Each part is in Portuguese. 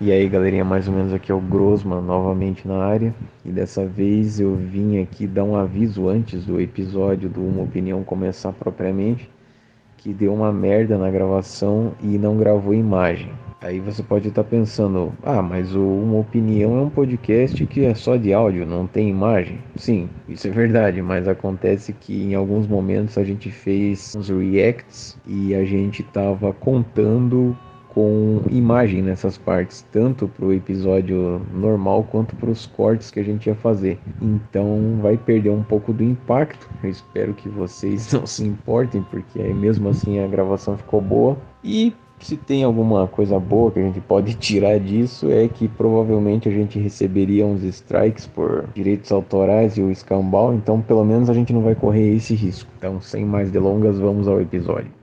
E aí galerinha, mais ou menos aqui é o Grossman novamente na área e dessa vez eu vim aqui dar um aviso antes do episódio do Uma Opinião começar propriamente que deu uma merda na gravação e não gravou imagem. Aí você pode estar pensando, ah, mas o Uma Opinião é um podcast que é só de áudio, não tem imagem. Sim, isso é verdade, mas acontece que em alguns momentos a gente fez uns reacts e a gente tava contando com imagem nessas partes, tanto para o episódio normal quanto para os cortes que a gente ia fazer. Então vai perder um pouco do impacto. Eu espero que vocês não se importem, porque aí mesmo assim a gravação ficou boa. E se tem alguma coisa boa que a gente pode tirar disso é que provavelmente a gente receberia uns strikes por direitos autorais e o escambau, então pelo menos a gente não vai correr esse risco. Então, sem mais delongas, vamos ao episódio.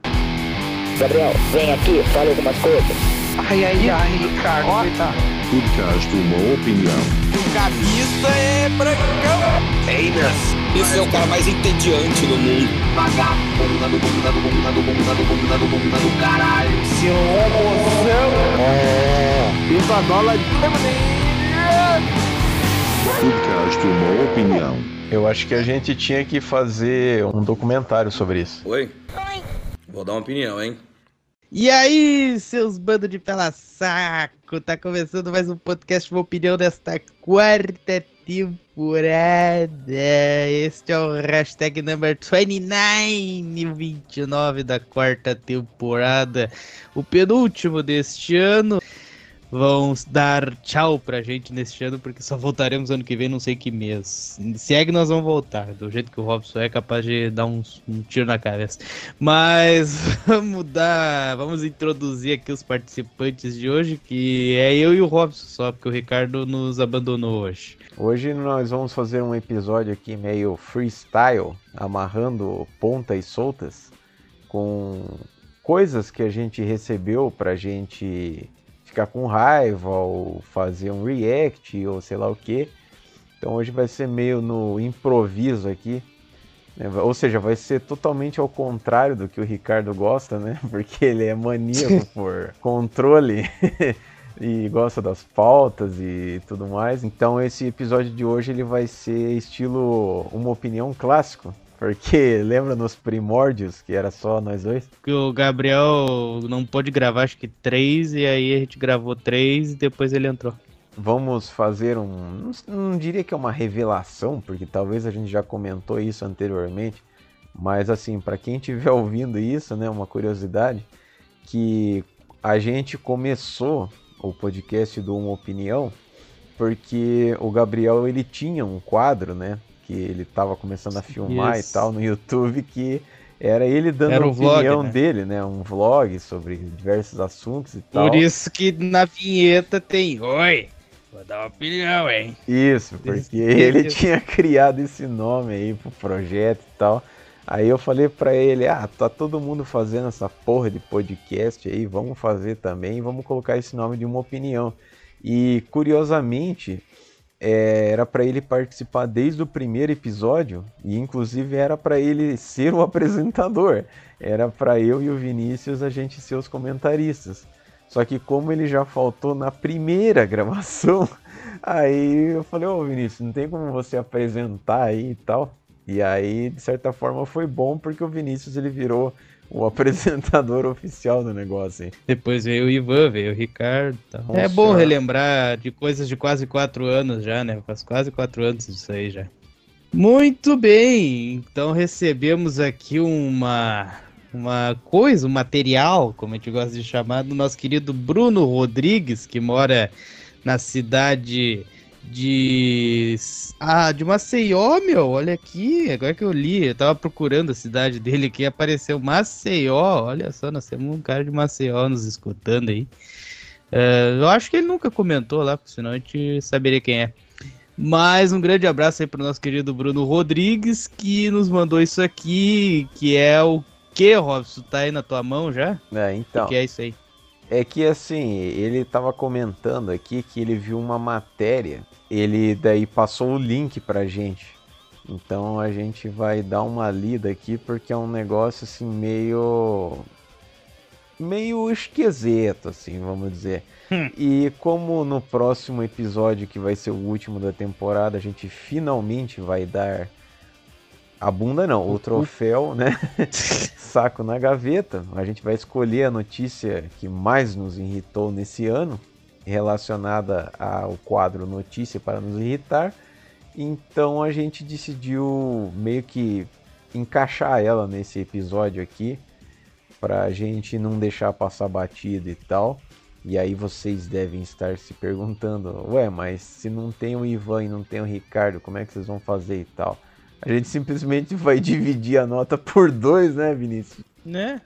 Gabriel, vem aqui, fala algumas coisas. Ai, ai, ai, Ricardo, coitado. Podcast Uma Opinião. O camisa é brancão. Einas. Esse é o cara mais entediante do mundo. Vagabunda do bunda do bunda do bunda do bunda do bunda do caralho. Seu homozão. É. Viva a bola de Podcast Uma Opinião. Eu acho que a gente tinha que fazer um documentário sobre isso. Oi? Vou dar uma opinião, hein? E aí, seus bandos de pela saco, tá começando mais um podcast Uma Opinião desta quarta temporada. Este é o hashtag number 29, 29 da quarta temporada, o penúltimo deste ano. Vão dar tchau pra gente neste ano, porque só voltaremos ano que vem, não sei que mês. Se é que nós vamos voltar, do jeito que o Robson é capaz de dar uns, um tiro na cabeça. Mas vamos dar. Vamos introduzir aqui os participantes de hoje, que é eu e o Robson só, porque o Ricardo nos abandonou hoje. Hoje nós vamos fazer um episódio aqui meio freestyle, amarrando pontas soltas com coisas que a gente recebeu pra gente ficar com raiva ou fazer um react ou sei lá o que. Então hoje vai ser meio no improviso aqui. né? Ou seja, vai ser totalmente ao contrário do que o Ricardo gosta, né? Porque ele é maníaco por controle e gosta das pautas e tudo mais. Então esse episódio de hoje ele vai ser estilo uma opinião clássico. Porque lembra nos primórdios que era só nós dois? Que o Gabriel não pôde gravar, acho que três, e aí a gente gravou três e depois ele entrou. Vamos fazer um. Não, não diria que é uma revelação, porque talvez a gente já comentou isso anteriormente. Mas assim, para quem estiver ouvindo isso, né, uma curiosidade, que a gente começou o podcast do Uma Opinião porque o Gabriel ele tinha um quadro, né, que ele estava começando a filmar Isso. e tal no YouTube que era ele dando Era a um vlog, opinião né? dele, né, um vlog sobre diversos assuntos e tal. Por isso que na vinheta tem Oi, vou dar uma opinião, hein? Isso, porque ele tinha criado esse nome aí pro projeto e tal. Aí eu falei pra ele, ah, tá todo mundo fazendo essa porra de podcast aí, vamos fazer também, vamos colocar esse nome de uma opinião. E curiosamente, é, era pra ele participar desde o primeiro episódio e inclusive era pra ele ser o apresentador. Era pra eu e o Vinícius a gente ser os comentaristas. Só que como ele já faltou na primeira gravação, Aí eu falei, ô Vinícius, não tem como você apresentar aí e tal? E aí, de certa forma, foi bom porque o Vinícius ele virou o apresentador oficial do negócio. hein? Depois veio o Ivan, veio o Ricardo. Nossa. É bom relembrar de coisas de quase quatro anos já, né? Faz quase quatro anos isso aí já. Muito bem, então recebemos aqui uma, uma coisa, um material, como a gente gosta de chamar, do nosso querido Bruno Rodrigues, que mora na cidade de. Ah, de Maceió, meu. Olha aqui, agora que eu li, eu tava procurando a cidade dele aqui, apareceu Maceió. Olha só, nós temos um cara de Maceió nos escutando aí. É, eu acho que ele nunca comentou lá, porque senão a gente saberia quem é. Mas um grande abraço aí pro nosso querido Bruno Rodrigues, que nos mandou isso aqui, que é o que, Robson? Tá aí na tua mão já? É, então, O que é isso aí? é que assim, ele tava comentando aqui que ele viu uma matéria, ele daí passou o link pra gente. Então a gente vai dar uma lida aqui porque é um negócio assim meio meio esquisito, assim, vamos dizer. E como no próximo episódio, que vai ser o último da temporada, a gente finalmente vai dar a bunda não, o troféu, né? Saco na gaveta. A gente vai escolher a notícia que mais nos irritou nesse ano, relacionada ao quadro Notícia para nos irritar. Então a gente decidiu meio que encaixar ela nesse episódio aqui, pra gente não deixar passar batido e tal. E aí vocês devem estar se perguntando, ué, mas se não tem o Ivan e não tem o Ricardo, como é que vocês vão fazer e tal? A gente simplesmente vai dividir a nota por dois, né, Vinícius? Né?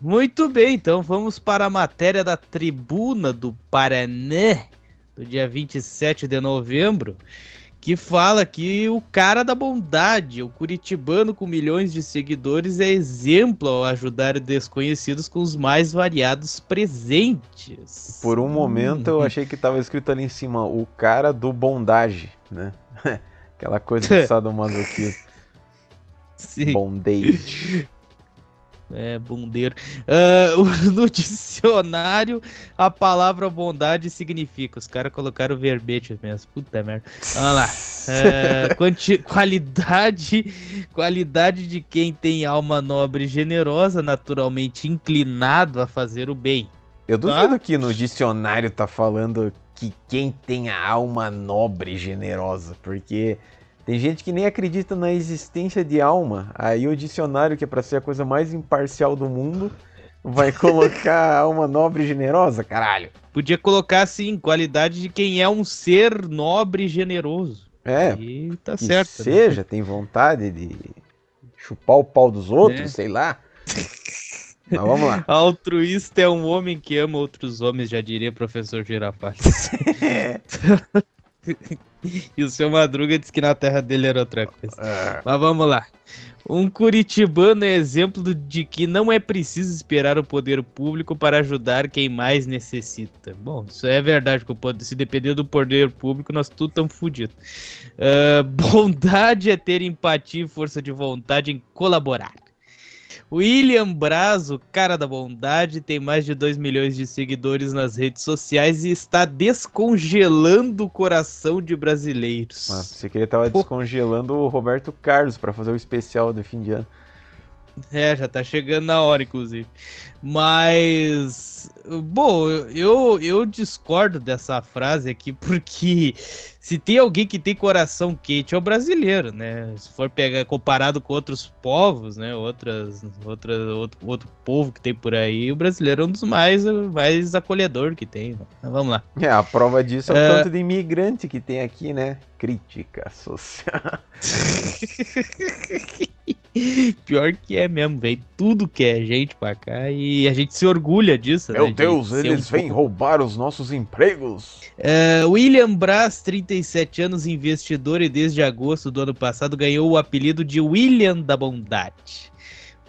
Muito bem, então vamos para a matéria da Tribuna do Paraná, do dia 27 de novembro, que fala que o cara da bondade, o curitibano com milhões de seguidores, é exemplo ao ajudar desconhecidos com os mais variados presentes. Por um momento eu Hum. achei que tava escrito ali em cima, o cara do bondage, né? Aquela coisa de sadomasoquismo. Sim. Bondage. É, bundeiro. O- no dicionário, a palavra bondade significa. Os caras colocaram verbete mesmo. Puta merda. Vamos lá. Quanti- qualidade, qualidade de quem tem alma nobre e generosa, naturalmente inclinado a fazer o bem. Eu duvido que no dicionário tá falando que quem tem a alma nobre e generosa, porque tem gente que nem acredita na existência de alma. Aí o dicionário, que é pra ser a coisa mais imparcial do mundo, vai colocar alma nobre e generosa, caralho. Podia colocar assim, qualidade de quem é um ser nobre e generoso. É, E tá que certo. né? seja, tem vontade de chupar o pau dos outros, É. sei lá. Mas vamos lá. Altruísta é um homem que ama outros homens, já diria professor Girafales. e o seu Madruga disse que na terra dele era outra coisa. Mas vamos lá. Um curitibano é exemplo de que não é preciso esperar o poder público para ajudar quem mais necessita. Bom, isso é verdade, que se depender do poder público, nós tudo estamos fodidos. Ah, bondade é ter empatia e força de vontade em colaborar. William Braz, o cara da bondade, tem mais de 2 milhões de seguidores nas redes sociais e está descongelando o coração de brasileiros. mas você queria tava Pô. descongelando o Roberto Carlos pra fazer o especial do fim de ano. É, já tá chegando na hora, inclusive. Mas, bom, eu, eu discordo dessa frase aqui, porque se tem alguém que tem coração quente é o brasileiro, né? Se for pegar comparado com outros povos, né? Outras, outras, outro, outro povo que tem por aí, o brasileiro é um dos mais, mais acolhedor que tem. né? Mas vamos lá. É, a prova disso é o É. tanto de imigrante que tem aqui, né? Crítica social. Pior que é mesmo, vem tudo que é gente pra cá e a gente se orgulha disso, né? Meu de Deus, eles um vêm pouco- roubar os nossos empregos. É, William Braz, 37 anos, investidor e desde agosto do ano passado ganhou o apelido de William da Bondade.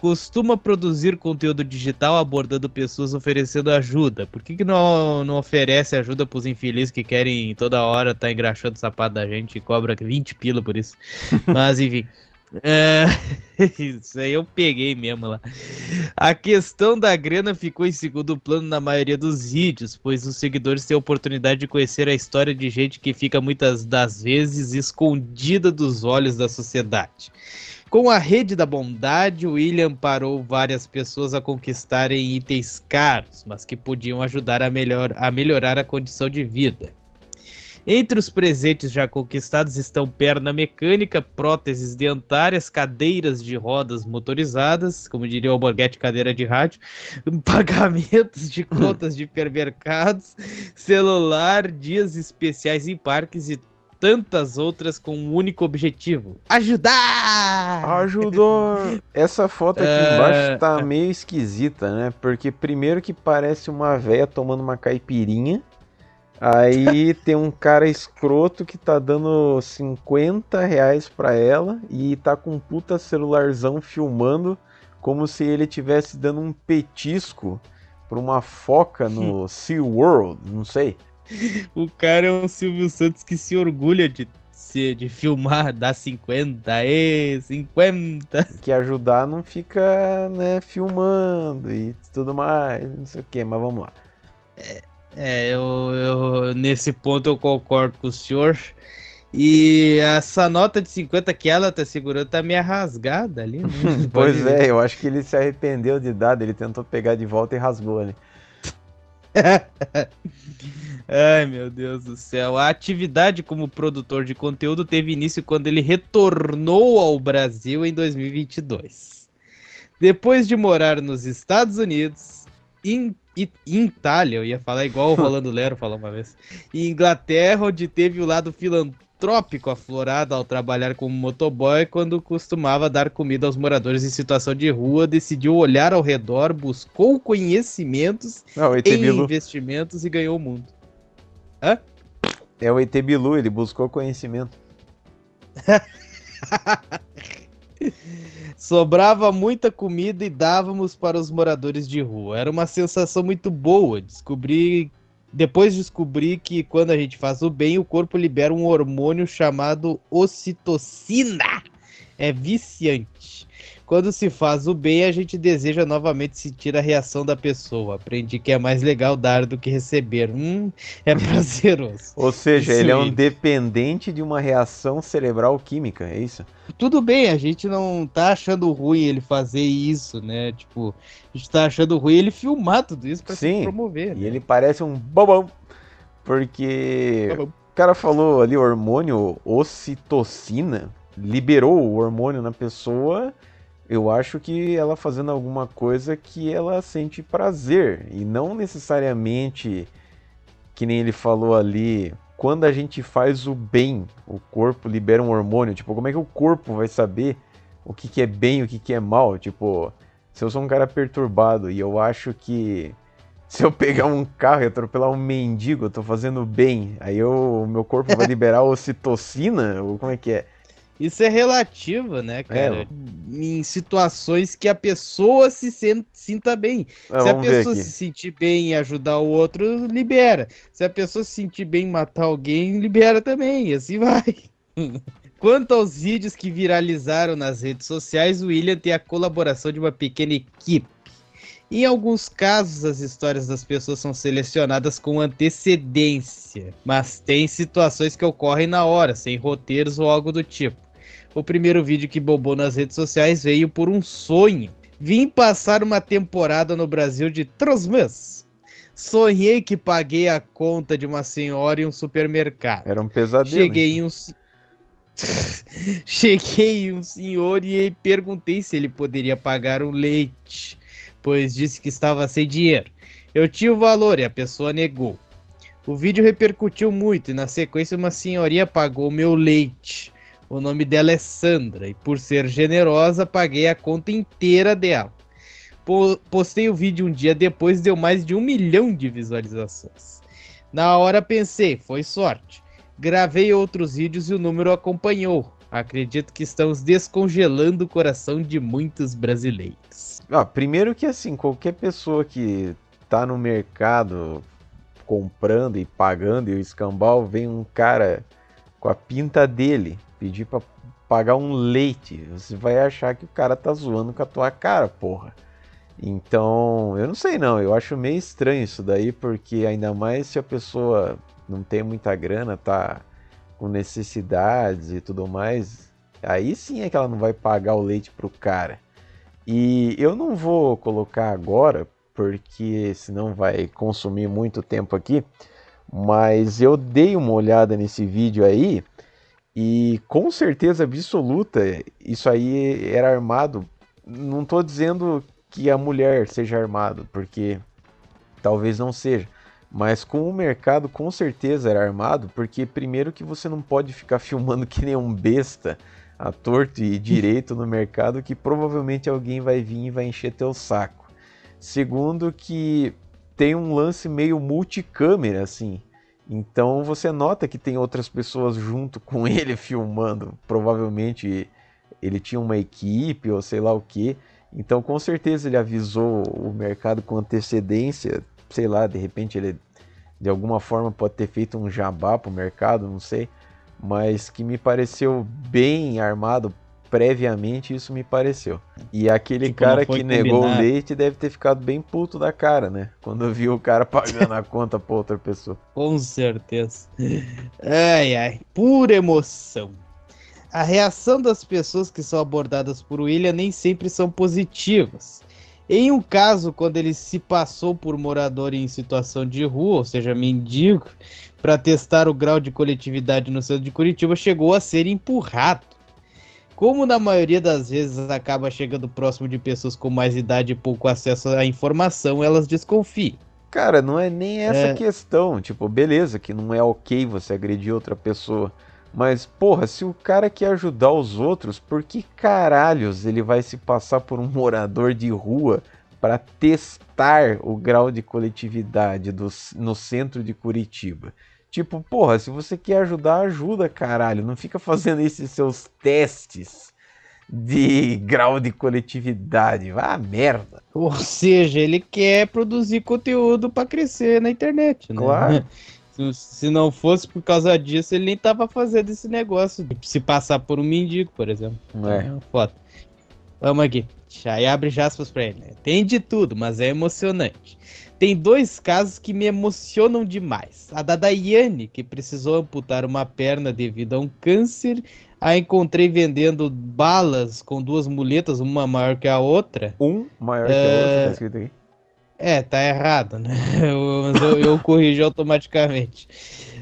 Costuma produzir conteúdo digital abordando pessoas oferecendo ajuda. Por que, que não, não oferece ajuda pros infelizes que querem toda hora tá engraxando o sapato da gente e cobra 20 pila por isso? Mas enfim. É, isso aí eu peguei mesmo lá. A questão da grana ficou em segundo plano na maioria dos vídeos, pois os seguidores têm a oportunidade de conhecer a história de gente que fica muitas das vezes escondida dos olhos da sociedade. Com a rede da bondade, William parou várias pessoas a conquistarem itens caros, mas que podiam ajudar a, melhor, a melhorar a condição de vida. Entre os presentes já conquistados estão perna mecânica, próteses dentárias, cadeiras de rodas motorizadas, como diria o Alborguete, cadeira de rádio, pagamentos de contas de hipermercados, celular, dias especiais em parques e tantas outras com um único objetivo: ajudar! Ajudou! Essa foto aqui É. embaixo tá meio esquisita, né? Porque primeiro que parece uma véia tomando uma caipirinha. Aí tem um cara escroto que tá dando 50 reais pra ela e tá com um puta celularzão filmando como se ele estivesse dando um petisco pra uma foca no SeaWorld, não sei. O cara é um Silvio Santos que se orgulha de ser, de filmar, dar 50, e 50. Que ajudar não fica, né, filmando e tudo mais, não sei o que, mas vamos lá. É, eu, eu- nesse ponto eu concordo com o senhor. E essa nota de 50 que ela tá segurando tá meio rasgada ali. Né? Pois é, eu acho que ele se arrependeu de dar, ele tentou pegar de volta e rasgou ali. Ai, meu Deus do céu. A atividade como produtor de conteúdo teve início quando ele retornou ao Brasil em 2022. Depois de morar nos Estados Unidos, Itália, eu ia falar igual o Rolando Lero falou uma vez, e Inglaterra, onde teve o lado filantrópico aflorado ao trabalhar como motoboy, quando costumava dar comida aos moradores em situação de rua, decidiu olhar ao redor, buscou conhecimentos Não, em Bilu. investimentos e ganhou o mundo. É o ET Bilu, ele buscou conhecimento. Sobrava muita comida e dávamos para os moradores de rua. Era uma sensação muito boa. Descobri. Depois descobri que quando a gente faz o bem, o corpo libera um hormônio chamado ocitocina. É viciante. Quando se faz o bem, a gente deseja novamente sentir a reação da pessoa. Aprendi que é mais legal dar do que receber. Hum, é prazeroso. Ou seja, Isso ele é um dependente de uma reação cerebral química, é isso? tudo bem, a gente não tá achando ruim ele fazer isso, né? Tipo, a gente tá achando ruim ele filmar tudo isso pra Sim, se promover. E né? ele parece um bobão, porque Bobão. o cara falou ali hormônio ocitocina, liberou o hormônio na pessoa. Eu acho que ela fazendo alguma coisa que ela sente prazer e não necessariamente que nem ele falou ali, quando a gente faz o bem, o corpo libera um hormônio, tipo, como é que o corpo vai saber o que que é bem e o que que é mal? Tipo, se eu sou um cara perturbado e eu acho que se eu pegar um carro e atropelar um mendigo, eu tô fazendo bem. Aí o meu corpo vai liberar ocitocina? Ou como é que é? Isso é relativo, né, cara? É. Em situações que a pessoa se sinta bem. Ah, se a pessoa se sentir bem em ajudar o outro, libera. Se a pessoa se sentir bem em matar alguém, libera também. E assim vai. Quanto aos vídeos que viralizaram nas redes sociais, o William tem a colaboração de uma pequena equipe. Em alguns casos, as histórias das pessoas são selecionadas com antecedência, mas tem situações que ocorrem na hora, sem roteiros ou algo do tipo. O primeiro vídeo que bobou nas redes sociais veio por um sonho. Vim passar uma temporada no Brasil de três meses. Sonhei que paguei a conta de uma senhora em um supermercado. Era um pesadelo. Cheguei em um. Cheguei em um senhor e perguntei se ele poderia pagar um leite, pois disse que estava sem dinheiro. Eu tinha o valor e a pessoa negou. O vídeo repercutiu muito e na sequência uma senhoria pagou meu leite. O nome dela é Sandra e por ser generosa paguei a conta inteira dela. Po- postei o vídeo um dia depois deu mais de um milhão de visualizações. Na hora pensei, foi sorte. Gravei outros vídeos e o número acompanhou. Acredito que estamos descongelando o coração de muitos brasileiros. Ah, primeiro que assim, qualquer pessoa que tá no mercado comprando e pagando e o escambau vem um cara com a pinta dele pedir pra pagar um leite, você vai achar que o cara tá zoando com a tua cara, porra. Então, eu não sei não, eu acho meio estranho isso daí, porque ainda mais se a pessoa não tem muita grana, tá com necessidades e tudo mais, aí sim é que ela não vai pagar o leite pro cara. E eu não vou colocar agora, porque senão vai consumir muito tempo aqui, mas eu dei uma olhada nesse vídeo aí e com certeza absoluta isso aí era armado. Não estou dizendo que a mulher seja armado, porque talvez não seja. Mas com o mercado com certeza era armado, porque primeiro que você não pode ficar filmando que nem um besta a torto e direito no mercado, que provavelmente alguém vai vir e vai encher teu saco. Segundo que tem um lance meio multicâmera, assim. Então você nota que tem outras pessoas junto com ele filmando. Provavelmente ele tinha uma equipe ou sei lá o que. Então com certeza ele avisou o mercado com antecedência. Sei lá, de repente ele de alguma forma pode ter feito um jabá pro mercado, não sei, mas que me pareceu bem armado previamente, isso me pareceu. E aquele Tipo, cara que negou o leite deve ter ficado bem puto da cara, né? Quando viu o cara pagando a conta pra outra pessoa. Com certeza. Ai, ai. Pura emoção. A reação das pessoas que são abordadas por William nem sempre são positivas. Em um caso, quando ele se passou por morador em situação de rua, ou seja, mendigo, para testar o grau de coletividade no centro de Curitiba, chegou a ser empurrado. Como na maioria das vezes acaba chegando próximo de pessoas com mais idade e pouco acesso à informação, elas desconfiam. Cara, não é nem essa É. questão. Tipo, beleza, que não é ok você agredir outra pessoa. Mas, porra, se o cara quer ajudar os outros, por que caralhos ele vai se passar por um morador de rua para testar o grau de coletividade do, no centro de Curitiba? Tipo, porra, se você quer ajudar, ajuda, caralho. Não fica fazendo esses seus testes de grau de coletividade. Vá merda. Ou seja, ele quer produzir conteúdo pra crescer na internet, né? Claro. Se, não fosse por causa disso, ele nem tava fazendo esse negócio de se passar por um mendigo, por exemplo. É. Então, Foda. Vamos aqui. Aí abre aspas pra ele. né? Tem de tudo, mas é emocionante. Tem dois casos que me emocionam demais. A da Daiane, que precisou amputar uma perna devido a um câncer. A encontrei vendendo balas com duas muletas, uma maior que a outra. Um maior que a outra, tá escrito aqui. É, tá errado, né? Eu- Mas eu, eu corrigi automaticamente.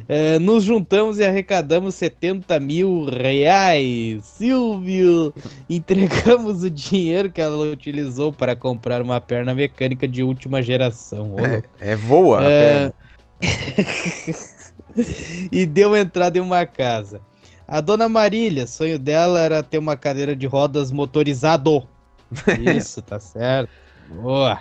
É, nos juntamos e arrecadamos 70 mil reais. Silvio! Entregamos o dinheiro que ela utilizou para comprar uma perna mecânica de última geração. Ô, louco. É voa É. e deu entrada em uma casa. A dona Marília, sonho dela era ter uma cadeira de rodas motorizado. Isso, tá certo. Boa.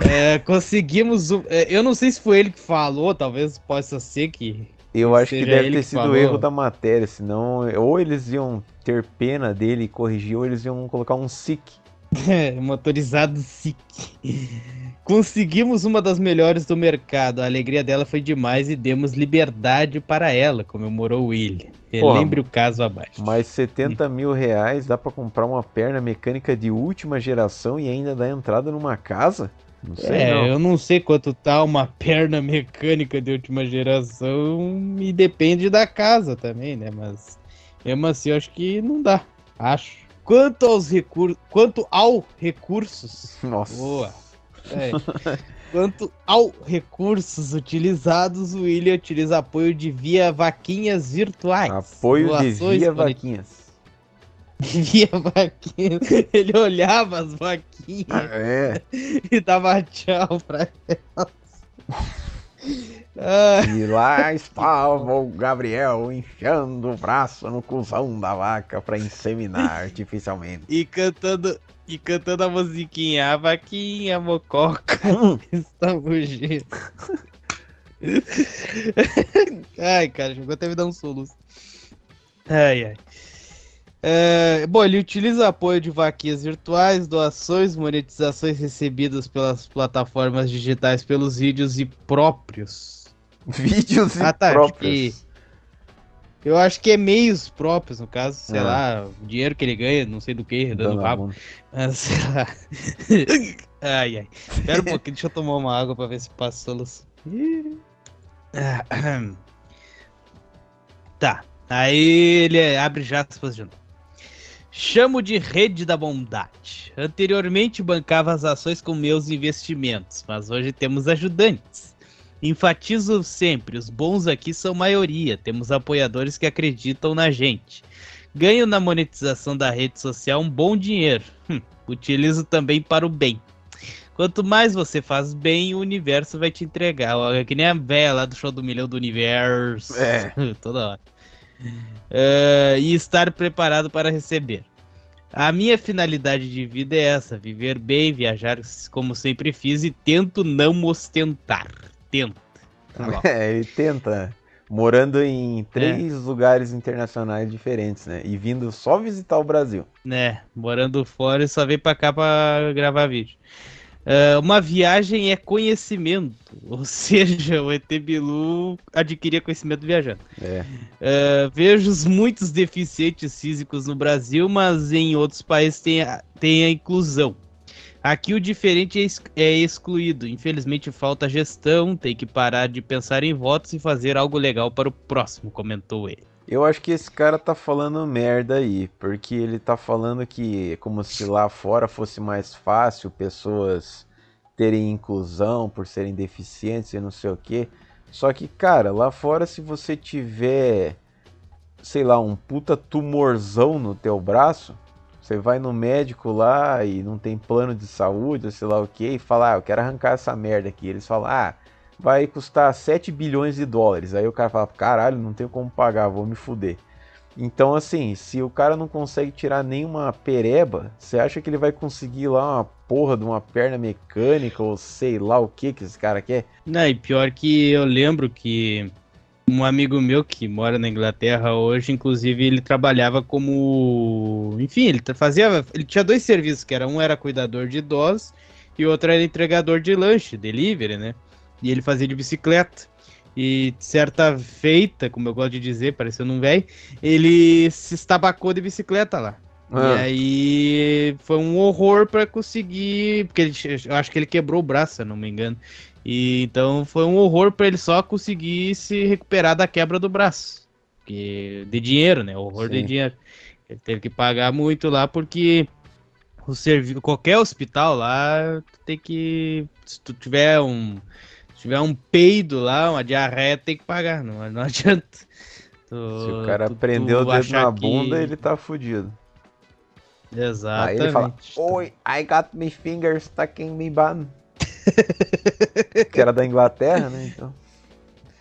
É, conseguimos. é, eu não sei se foi ele que falou, talvez possa ser que. Eu acho que deve ter sido falou. erro da matéria, senão ou eles iam ter pena dele e corrigir, ou eles iam colocar um SIC. É, motorizado SIC. Conseguimos uma das melhores do mercado. A alegria dela foi demais e demos liberdade para ela, comemorou William. Porra, Lembre o caso abaixo. Mas 70 mil reais dá pra comprar uma perna mecânica de última geração e ainda dar entrada numa casa? Não sei É, não. eu não sei quanto tá uma perna mecânica de última geração e depende da casa também, né? Mas mesmo assim, eu acho que não dá. Acho. Quanto aos recursos, quanto ao recursos, Nossa. boa. É. Quanto ao recursos utilizados, o William utiliza apoio de via vaquinhas virtuais. Apoio de via vaquinhas. Via vaquinhas. Ele olhava as vaquinhas É. e dava tchau pra elas. Ah, E lá estava o Gabriel enfiando o braço no cuzão da vaca pra inseminar artificialmente. e cantando e cantando a musiquinha, a vaquinha mococa está fugindo. ai, cara, chegou até me dar um soluço. Ai, ai. É, bom, ele utiliza apoio de vaquinhas virtuais, doações, monetizações recebidas pelas plataformas digitais pelos vídeos e próprios. Vídeos e Ah, tá, acho próprios. Eu acho que é meios próprios, no caso, sei Ah. lá, o dinheiro que ele ganha, não sei do que, dando rabo. Mas, sei lá. ai, ai. Espera um pouquinho, deixa eu tomar uma água pra ver se passa a solução. Ah. Tá. Aí ele abre aspas de novo. Chamo de rede da bondade. Anteriormente bancava as ações com meus investimentos, mas hoje temos ajudantes. Enfatizo sempre, os bons aqui são maioria, temos apoiadores que acreditam na gente. Ganho na monetização da rede social um bom dinheiro. Hum, utilizo também para o bem. Quanto mais você faz bem, o universo vai te entregar. É que nem a lá do show do milhão do universo. É. Toda hora. É, e estar preparado para receber. A minha finalidade de vida é essa: viver bem, viajar como sempre fiz e tento não ostentar. Tento. Tá. É, ele tenta. Morando em É. três lugares internacionais diferentes, né? E vindo só visitar o Brasil. né, morando fora e só veio pra cá pra gravar vídeo. Ah, uma viagem é conhecimento, ou seja, o ET Bilu adquiria conhecimento viajando. É. Uh, vejo os muitos deficientes físicos no Brasil, mas em outros países tem a, tem a inclusão. Aqui o diferente é, é excluído. Infelizmente falta gestão, tem que parar de pensar em votos e fazer algo legal para o próximo, comentou ele. Eu acho que esse cara tá falando merda aí, porque ele tá falando que como se lá fora fosse mais fácil pessoas terem inclusão por serem deficientes e não sei o quê. Só que, cara, lá fora se você tiver, sei lá, um puta tumorzão no teu braço, você vai no médico lá e não tem plano de saúde, sei lá o quê, e fala, ah, eu quero arrancar essa merda aqui. Eles falam, ah, vai custar 7 bilhões de dólares. Aí o cara fala, caralho, não tenho como pagar, vou me fuder. Então, assim, se o cara não consegue tirar nenhuma pereba, você acha que ele vai conseguir lá uma porra de uma perna mecânica ou sei lá o que que esse cara quer? Não, e pior que eu lembro que um amigo meu que mora na Inglaterra hoje, inclusive, ele trabalhava como. Enfim, ele fazia. Ele tinha dois serviços, que era um era cuidador de idosos e outro era entregador de lanche, delivery, né? E ele fazia de bicicleta. E certa feita, como eu gosto de dizer, parecendo um velho, ele se estabacou de bicicleta lá. Ah. E aí foi um horror pra conseguir. Porque ele, eu acho que ele quebrou o braço, se não me engano. E então foi um horror pra ele só conseguir se recuperar da quebra do braço. Porque, de dinheiro, né? Horror de Sim. dinheiro. Ele teve que pagar muito lá porque o servi qualquer hospital lá tu tem que. Se tu tiver um. Se tiver um peido lá, uma diarreia, tem que pagar. Não, não adianta. Tu- Se o cara tu- prendeu tu o dedo na bunda, que- ele tá fudido. Exatamente. Aí ele fala, Oi, I got my fingers stuck in me bun. que era da Inglaterra, né? Então.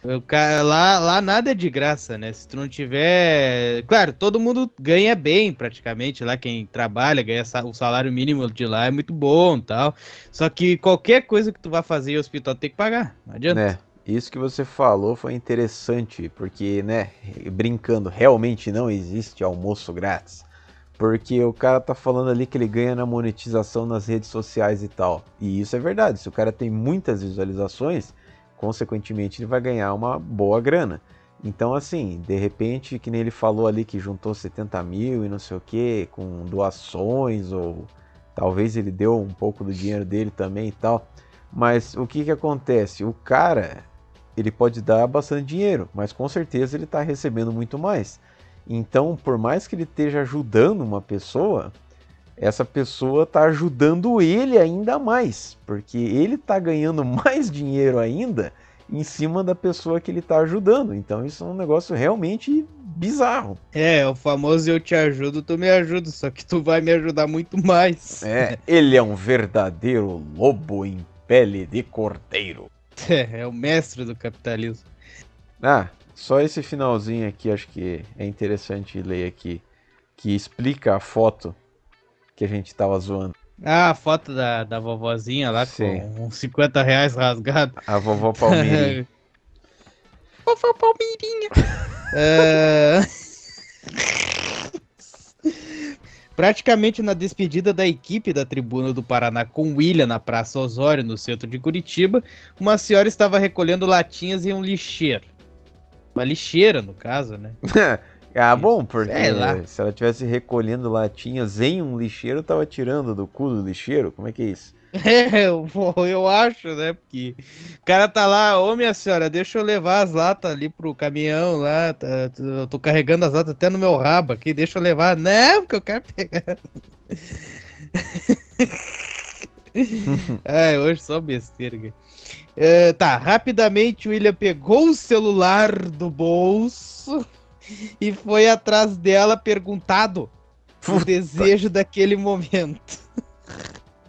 Lá, lá nada é de graça, né? Se tu não tiver. Claro, todo mundo ganha bem, praticamente. Lá quem trabalha, ganha o salário mínimo de lá é muito bom tal. Só que qualquer coisa que tu vá fazer em hospital tem que pagar. Não adianta. Né? Isso que você falou foi interessante, porque, né, brincando, realmente não existe almoço grátis. Porque o cara tá falando ali que ele ganha na monetização nas redes sociais e tal. E isso é verdade. Se o cara tem muitas visualizações, consequentemente ele vai ganhar uma boa grana. Então, assim, de repente, que nem ele falou ali que juntou 70 mil e não sei o que, com doações, ou talvez ele deu um pouco do dinheiro dele também e tal. Mas o que que acontece? O cara, ele pode dar bastante dinheiro, mas com certeza ele está recebendo muito mais. Então, por mais que ele esteja ajudando uma pessoa, essa pessoa está ajudando ele ainda mais, porque ele está ganhando mais dinheiro ainda em cima da pessoa que ele está ajudando. Então, isso é um negócio realmente bizarro. É, o famoso eu te ajudo, tu me ajuda, só que tu vai me ajudar muito mais. É, ele é um verdadeiro lobo em pele de cordeiro. É, é o mestre do capitalismo. Ah, só esse finalzinho aqui acho que é interessante ler aqui, que explica a foto que a gente tava zoando. Ah, a foto da, da vovozinha lá Sim. com uns 50 reais rasgado. A vovó Palmeirinha. Vovó Palmeirinha. É, Praticamente na despedida da equipe da Tribuna do Paraná com William na Praça Osório, no centro de Curitiba, uma senhora estava recolhendo latinhas em um lixeiro. Uma lixeira, no caso, né? ah, bom, porque se ela tivesse recolhendo latinhas em um lixeiro, tava tirando do cu do lixeiro? Como é que é isso? É, eu, eu acho, né? Porque o cara tá lá, ô minha senhora, deixa eu levar as latas ali pro caminhão lá. tá- eu tô carregando as latas até no meu rabo aqui, deixa eu levar. Não, porque eu quero pegar. é, hoje só besteira. cara. É, tá, rapidamente o William pegou o celular do bolso e foi atrás dela perguntado o Puta. desejo daquele momento.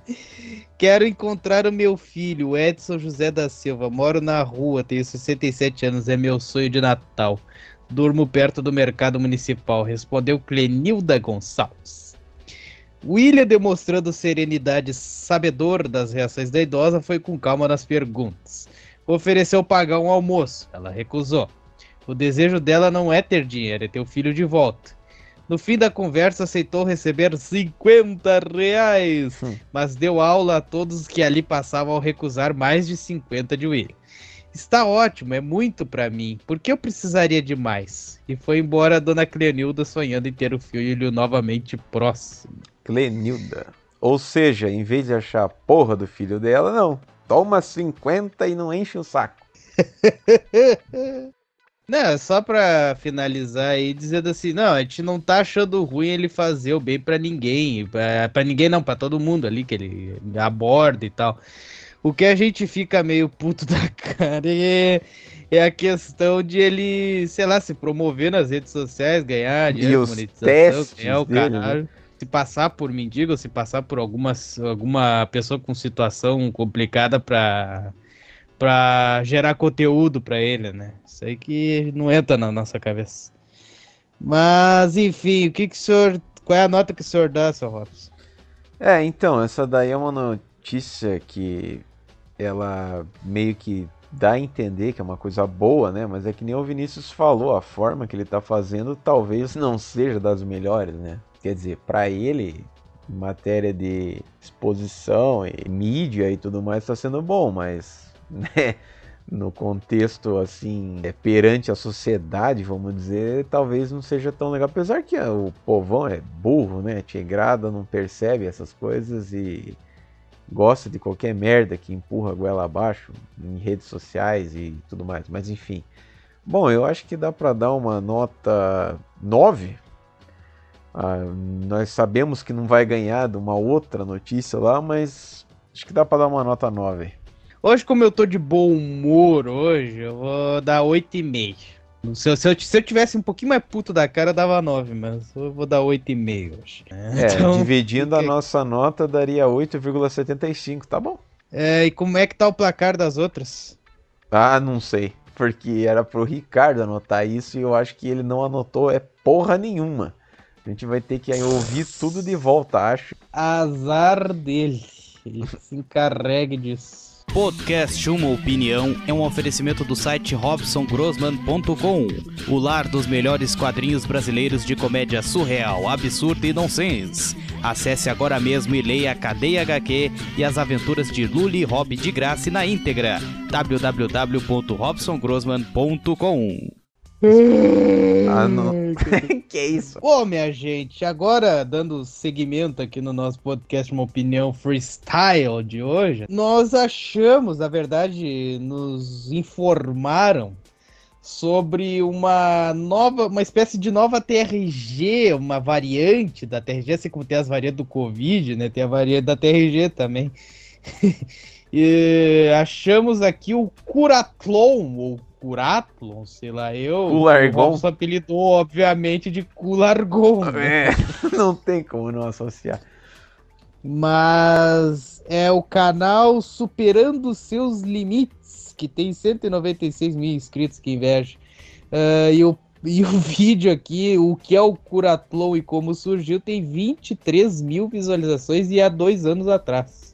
Quero encontrar o meu filho, o Edson José da Silva. Moro na rua, tenho 67 anos, é meu sonho de Natal. Durmo perto do mercado municipal, respondeu Clenilda Gonçalves. William, demonstrando serenidade sabedor das reações da idosa, foi com calma nas perguntas. Ofereceu pagar um almoço, ela recusou. O desejo dela não é ter dinheiro, é ter o filho de volta. No fim da conversa, aceitou receber 50 reais, Hum. mas deu aula a todos que ali passavam ao recusar mais de 50 de William. Está ótimo, é muito pra mim. Por que eu precisaria de mais? E foi embora a dona Cleonilda sonhando em ter o filho novamente próximo. Clenilda. Ou seja, em vez de achar a porra do filho dela, não. Toma 50 e não enche o saco. Não, é só pra finalizar aí, dizendo assim, não, a gente não tá achando ruim ele fazer o bem pra ninguém, pra ninguém não, pra todo mundo ali que ele aborda e tal. O que a gente fica meio puto da cara é, é a questão de ele, sei lá, se promover nas redes sociais, ganhar dinheiro, testes ganhar o dele, né? Se passar por mendigo, se passar por algumas, alguma pessoa com situação complicada pra, pra gerar conteúdo pra ele, né? Isso aí que não entra na nossa cabeça. Mas, enfim, o que que o senhor. Qual é a nota que o senhor dá, seu Robson? É, então, essa daí é uma notícia que ela meio que dá a entender que é uma coisa boa, né? Mas é que nem o Vinícius falou, a forma que ele tá fazendo talvez não seja das melhores, né? Quer dizer, pra ele, em matéria de exposição e mídia e tudo mais, tá sendo bom, mas, né? No contexto assim, é, perante a sociedade, vamos dizer, talvez não seja tão legal. Apesar que ah, o povão é burro, né? Tigrada não percebe essas coisas e gosta de qualquer merda que empurra a goela abaixo em redes sociais e tudo mais. Mas enfim. Bom, eu acho que dá para dar uma nota 9. Ah, nós sabemos que não vai ganhar de uma outra notícia lá, mas acho que dá para dar uma nota 9. Hoje, como eu tô de bom humor hoje, eu vou dar 8,5. Se eu, se, eu, se eu tivesse um pouquinho mais puto da cara, eu dava 9, mas eu vou dar 8,5 hoje. É, Então, dividindo a fica- nossa nota daria 8,75, tá bom? É, e como é que tá o placar das outras? Ah, não sei. Porque era pro Ricardo anotar isso e eu acho que ele não anotou é porra nenhuma. A gente vai ter que ouvir tudo de volta, acho. Azar dele. Ele se encarregue disso. Podcast Uma Opinião é um oferecimento do site robsongrossman.com, o lar dos melhores quadrinhos brasileiros de comédia surreal, absurda e nonsense. Acesse agora mesmo e leia Cadeia HQ e as aventuras de Luli e Rob de graça na íntegra. www.robsongrossman.com Ah, não. que isso? Ô, minha gente, agora dando seguimento aqui no nosso podcast, uma opinião freestyle de hoje, nós achamos, na verdade, nos informaram sobre uma nova, uma espécie de nova TRG, uma variante da TRG, assim como tem as variantes do Covid, né? Tem a variante da TRG também. e achamos aqui o Curatlon, ou Curatlon, sei lá, eu. Culargon? Robson apelidou, obviamente, de Culargon. né? É, não tem como não associar. Mas é o canal Superando Seus Limites, que tem 196 mil inscritos, que inveja. Ah, e, o, e o vídeo aqui, o que é o Curatlon e como surgiu, tem 23 mil visualizações e há dois anos atrás.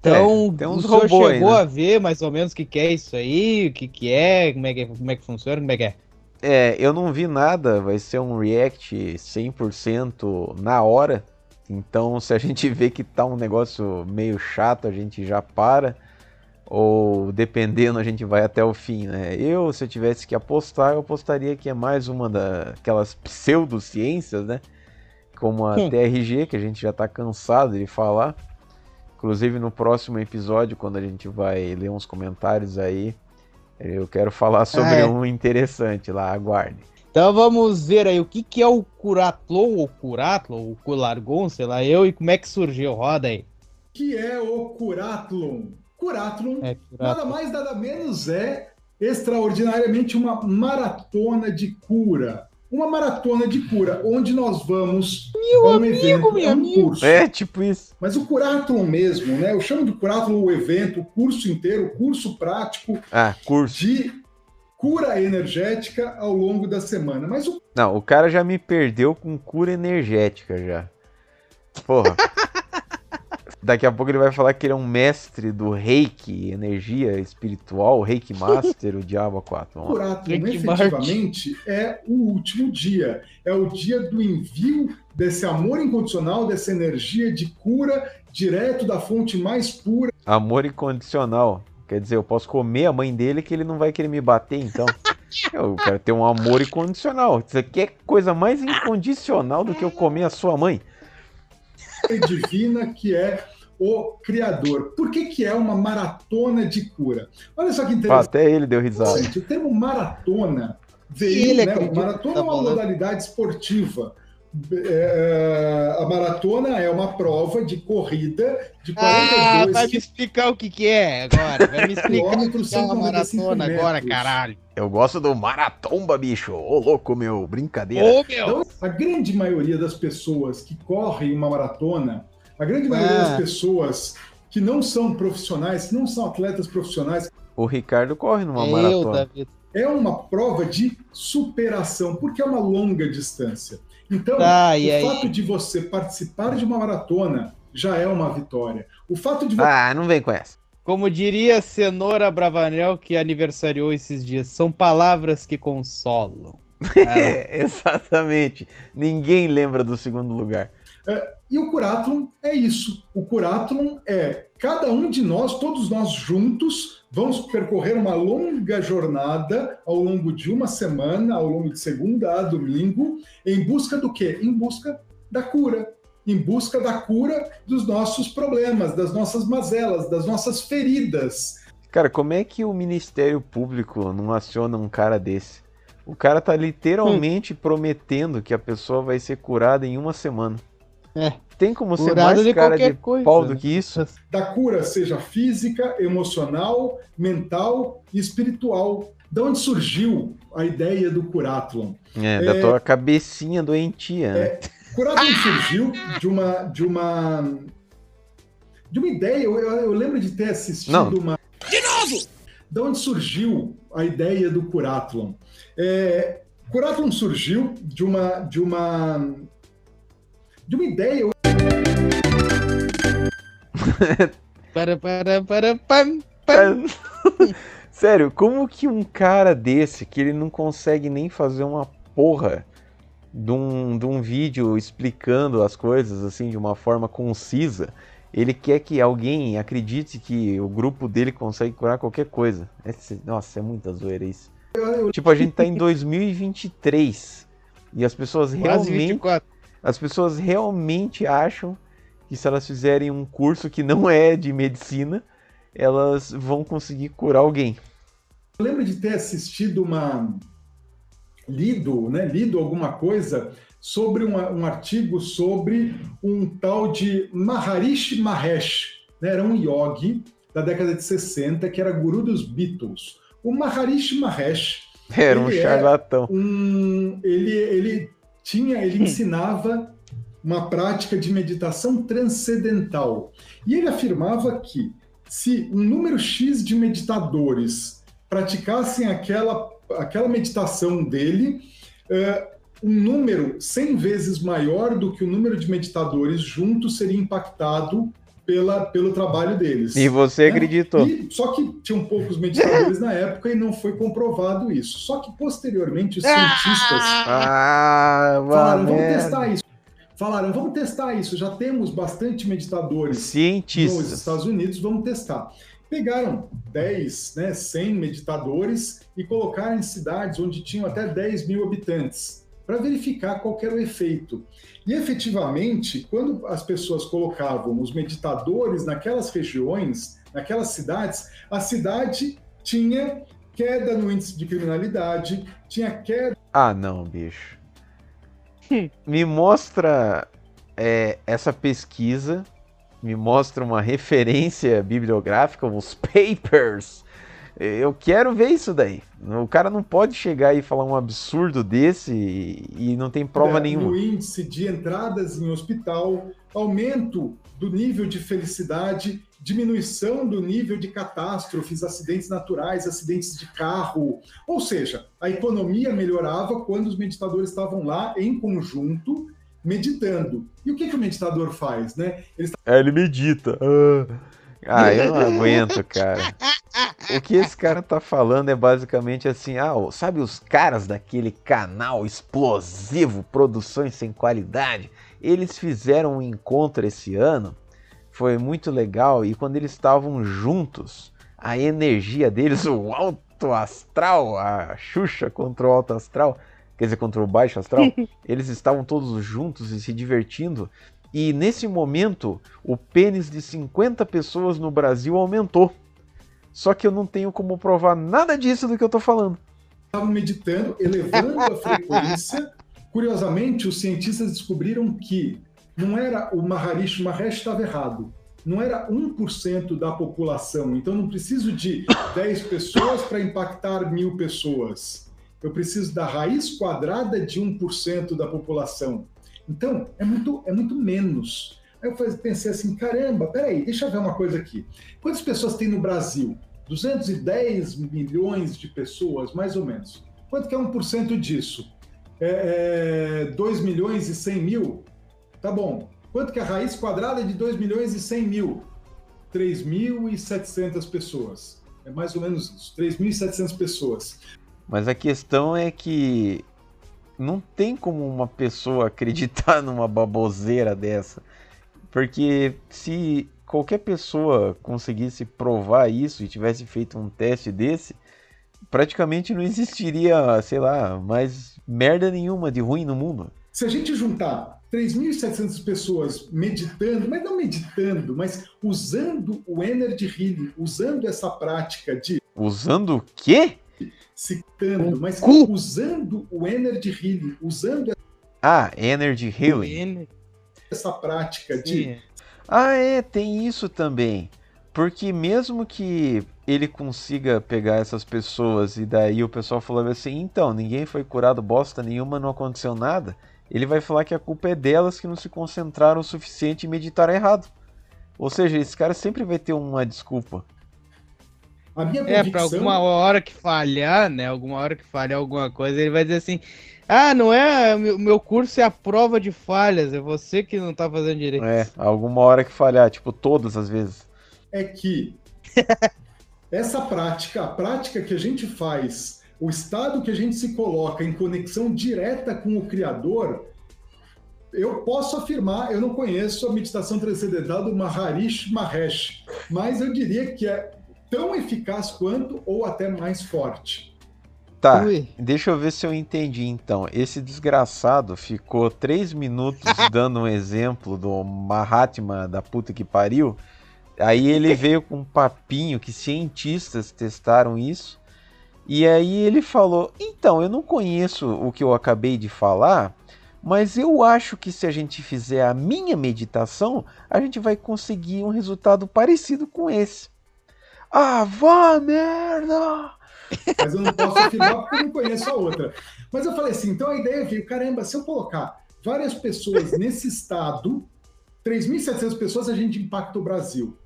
Então, É, o senhor robô aí, chegou né? a ver mais ou menos o que, que é isso aí, o que, que é, como é que, como é que funciona, como é que é? É, eu não vi nada, vai ser um react 100% na hora. Então, se a gente vê que tá um negócio meio chato, a gente já para. Ou dependendo, a gente vai até o fim, né? Eu, se eu tivesse que apostar, eu apostaria que é mais uma daquelas pseudociências, né? Como a Hum. TRG, que a gente já tá cansado de falar. Inclusive no próximo episódio, quando a gente vai ler uns comentários aí, eu quero falar sobre é. um interessante lá, aguarde. Então vamos ver aí o que, que é o Curatlon, ou Curatlon, ou Culargon, sei lá eu, e como é que surgiu, roda aí. que é o Curatlon. Curatlon É, nada Curatlon. mais nada menos é extraordinariamente uma maratona de cura. Uma maratona de cura, onde nós vamos Meu um amigo, evento, meu a um amigo. curso. É, tipo isso. Mas o Curatlon mesmo, né? Eu chamo de Curatlon o evento, o curso inteiro, o curso prático Ah, curso. de cura energética ao longo da semana. Mas o Não, o cara já me perdeu com cura energética já. Porra. Daqui a pouco ele vai falar que ele é um mestre do reiki, energia espiritual, reiki master, o diabo 4. O Curátulo, efetivamente, é o último dia. É o dia do envio desse amor incondicional, dessa energia de cura direto da fonte mais pura. Amor incondicional. Quer dizer, eu posso comer a mãe dele que ele não vai querer me bater, então. Eu quero ter um amor incondicional. Você quer coisa mais incondicional do que eu comer a sua mãe? Divina que é o Criador. Por que, que é uma maratona de cura? Olha só que interessante. Até ele deu risada. O termo maratona veio, Ele né? acredita, Maratona tá é uma bom, né? modalidade esportiva. É, a maratona é uma prova de corrida de Ah, 42 vai me explicar o que que é agora. Vai me explicar o que é uma 195 maratona agora, caralho. Eu gosto do maratomba, bicho. Ô, louco, meu. Brincadeira. Ô, meu. Então, a grande maioria das pessoas que correm uma maratona, a grande maioria Ah. das pessoas que não são profissionais, que não são atletas profissionais, O Ricardo corre numa É eu, maratona. Davi. é uma prova de superação, porque é uma longa distância. Então, Tá, o aí? fato de você participar de uma maratona já é uma vitória. O fato de você Ah, não vem com essa. Como diria Cenoura Bravanel, que aniversariou esses dias, são palavras que consolam. É, exatamente. Ninguém lembra do segundo lugar. E o Curatlon é isso. O Curatlon é cada um de nós, todos nós juntos, vamos percorrer uma longa jornada ao longo de uma semana, ao longo de segunda a domingo, em busca do quê? Em busca da cura. Em busca da cura dos nossos problemas, das nossas mazelas, das nossas feridas. Cara, como é que o Ministério Público não aciona um cara desse? O cara tá literalmente prometendo que a pessoa vai ser curada em uma semana. É. Tem como ser curado mais de cara qualquer de coisa. pau do que isso? Da cura, seja física, emocional, mental e espiritual. De onde surgiu a ideia do Curatlon? É, da É. tua cabecinha doentia, né? Curatlon surgiu de uma de uma de uma ideia. Eu, eu- eu lembro de ter assistido Não. uma. De novo. De onde surgiu a ideia do Curatlon? É, Curatlon surgiu de uma de uma de uma ideia. Eu Para, para, para, pam, pam. Sério, como que um cara desse, que ele não consegue nem fazer uma porra de um, de um vídeo explicando as coisas assim de uma forma concisa, ele quer que alguém acredite que o grupo dele consegue curar qualquer coisa. Esse- nossa, é muita zoeira isso. Tipo, a gente tá em 2023 e as pessoas realmente 24. as pessoas realmente acham que se elas fizerem um curso que não é de medicina, elas vão conseguir curar alguém. Eu lembro de ter assistido uma. lido, né? Lido alguma coisa sobre uma- um artigo sobre um tal de Maharishi Mahesh. né? Era um yogi da década de 60 que era guru dos Beatles. O Maharishi Mahesh, Era um é- charlatão. um, ele, ele tinha, ele ensinava uma prática de meditação transcendental. E ele afirmava que se um número X de meditadores praticassem aquela, aquela meditação dele, eh, um número 100 vezes maior do que o número de meditadores juntos seria impactado pela, pelo trabalho deles. E você né? acreditou. E- só que tinham poucos meditadores na época e não foi comprovado isso. Só que posteriormente os cientistas Ah, falaram, vamos testar isso. Falaram, vamos testar isso. Já temos bastante meditadores nos Cientistas. Estados Unidos, vamos testar. Pegaram 10, né, 100 meditadores e colocaram em cidades onde tinham até 10 mil habitantes, para verificar qual era o efeito. E efetivamente, quando as pessoas colocavam os meditadores naquelas regiões, naquelas cidades, a cidade tinha queda no índice de criminalidade, tinha queda Ah, não, bicho. Me mostra é, essa pesquisa, me mostra uma referência bibliográfica, os papers. Eu quero ver isso daí. O cara não pode chegar e falar um absurdo desse e, e não tem prova né, nenhuma. no índice de entradas em hospital, aumento do nível de felicidade, diminuição do nível de catástrofes, acidentes naturais, acidentes de carro. Ou seja, a economia melhorava quando os meditadores estavam lá em conjunto, meditando. E o que, que o meditador faz, né? Ele está É, ele medita. Ah. ah, eu não aguento, cara. O que esse cara tá falando é basicamente assim, ah, sabe os caras daquele canal explosivo, produções sem qualidade? Eles fizeram um encontro esse ano, foi muito legal, e quando eles estavam juntos, a energia deles, o alto astral, a Xuxa contra o alto astral, quer dizer, contra o baixo astral, eles estavam todos juntos e se divertindo. E nesse momento, o pênis de 50 pessoas no Brasil aumentou. Só que eu não tenho como provar nada disso do que eu tô falando. estavam meditando, elevando a frequência. Curiosamente, os cientistas descobriram que não era o Maharishi Mahesh estava errado. Não era 1% da população. Então, não preciso de 10 pessoas para impactar mil pessoas. Eu preciso da raiz quadrada de 1% da população. Então, é muito, é muito menos. Aí eu pensei assim, caramba, peraí, deixa eu ver uma coisa aqui. Quantas pessoas tem no Brasil? 210 milhões de pessoas, mais ou menos. Quanto que é 1% disso? É, é, 2 milhões e 100 mil? Tá bom. Quanto que é a raiz quadrada de 2 milhões e 100 mil? 3.700 pessoas. É mais ou menos isso, 3.700 pessoas. Mas a questão é que não tem como uma pessoa acreditar numa baboseira dessa. Porque se qualquer pessoa conseguisse provar isso e tivesse feito um teste desse, praticamente não existiria, sei lá, mais merda nenhuma de ruim no mundo. Se a gente juntar 3.700 pessoas meditando, mas não meditando, mas usando o Energy Healing, usando essa prática de Usando o quê? citando, mas cu. usando o Energy Healing, usando Ah, Energy Healing. Essa prática de Sim. Ah, é, tem isso também. Porque mesmo que ele consiga pegar essas pessoas e daí o pessoal falando assim, então, ninguém foi curado bosta nenhuma, não aconteceu nada, ele vai falar que a culpa é delas que não se concentraram o suficiente e meditaram errado. Ou seja, esse cara sempre vai ter uma desculpa. a minha É, pra alguma hora que falhar, né? Alguma hora que falhar alguma coisa, ele vai dizer assim: Ah, não é. O meu- meu curso é a prova de falhas, é você que não tá fazendo direito. É, alguma hora que falhar, tipo, todas as vezes. é que essa prática, a prática que a gente faz, o estado que a gente se coloca em conexão direta com o Criador, eu posso afirmar, eu não conheço a meditação transcendental do Maharishi Mahesh, mas eu diria que é tão eficaz quanto ou até mais forte. Tá, Ui. deixa eu ver se eu entendi então. Esse desgraçado ficou três minutos dando um exemplo do Mahatma da puta que pariu. Aí ele veio com um papinho que cientistas testaram isso. E aí ele falou: Então, eu não conheço o que eu acabei de falar, mas eu acho que se a gente fizer a minha meditação, a gente vai conseguir um resultado parecido com esse. Ah, vá merda! Mas eu não posso afirmar porque eu não conheço a outra. Mas eu falei assim, então a ideia veio, caramba, se eu colocar várias pessoas nesse estado, 3.700 pessoas, a gente impacta o Brasil.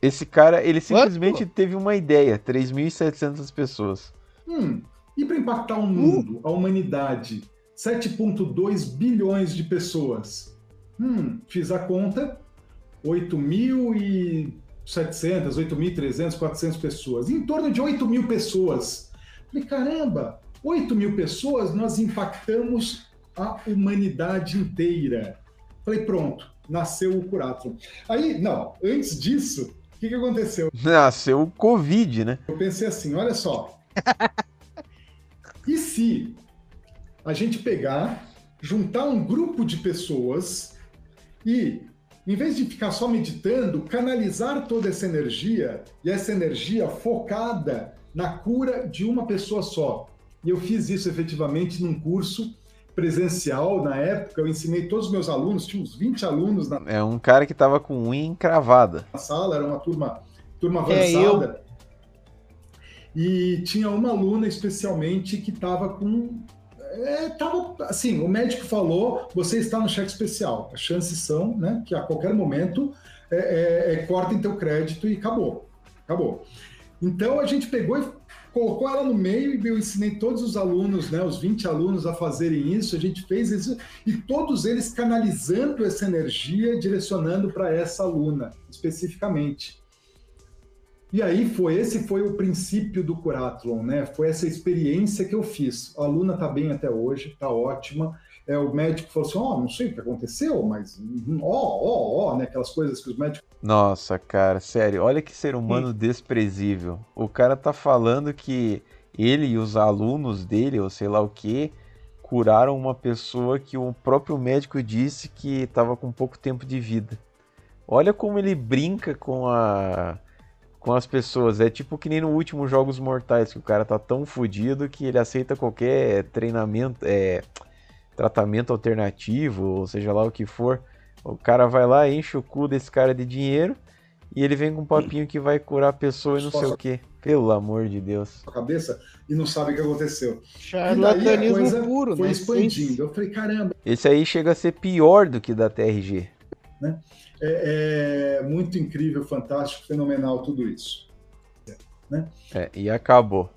Esse cara, ele simplesmente teve uma ideia, 3.700 pessoas. Hum, e para impactar o mundo, a humanidade, 7,2 bilhões de pessoas. Hum, fiz a conta, 8.700, 8.300, 400 pessoas. Em torno de 8 mil pessoas. Falei, caramba, 8 mil pessoas nós impactamos a humanidade inteira. Falei, pronto, nasceu o Curatron. Aí, não, antes disso, o que, que aconteceu? Nasceu o Covid, né? Eu pensei assim, olha só. e se a gente pegar, juntar um grupo de pessoas e, em vez de ficar só meditando, canalizar toda essa energia e essa energia focada na cura de uma pessoa só. E eu fiz isso efetivamente num curso presencial na época. Eu ensinei todos os meus alunos, tinha uns 20 alunos na É um cara que tava com unha encravada. sala, era uma turma, turma É, avançada. E tinha uma aluna especialmente que estava com. É, tava, assim, o médico falou: você está no cheque especial. As chances são né, que a qualquer momento é, é, é, cortem teu crédito e acabou. Acabou. Então a gente pegou e colocou ela no meio e eu ensinei todos os alunos, né, os 20 alunos a fazerem isso, a gente fez isso, e todos eles canalizando essa energia, direcionando para essa aluna, especificamente. E aí foi, esse foi o princípio do Curatlon, né? Foi essa experiência que eu fiz. A aluna está bem até hoje, está ótima. É, o médico falou assim, ó, oh, não sei o que aconteceu, mas ó, ó, ó, né? Aquelas coisas que os médicos Nossa, cara, sério, olha que ser humano desprezível. O cara tá falando que ele e os alunos dele, ou sei lá o que, curaram uma pessoa que o próprio médico disse que estava com pouco tempo de vida. Olha como ele brinca com a com as pessoas. É tipo que nem no último Jogos Mortais, que o cara tá tão fodido que ele aceita qualquer treinamento, é, tratamento alternativo, ou seja lá o que for. O cara vai lá, enche o cu desse cara de dinheiro e ele vem com um papinho que vai curar a pessoa e não sei o que. Pelo amor de Deus. a cabeça e não sabe o que aconteceu. E daí a Charlatanismo coisa puro, foi né? expandindo. Eu falei, caramba, Esse aí chega a ser pior do que da TRG. é, é muito incrível, fantástico, fenomenal tudo isso. É, e acabou.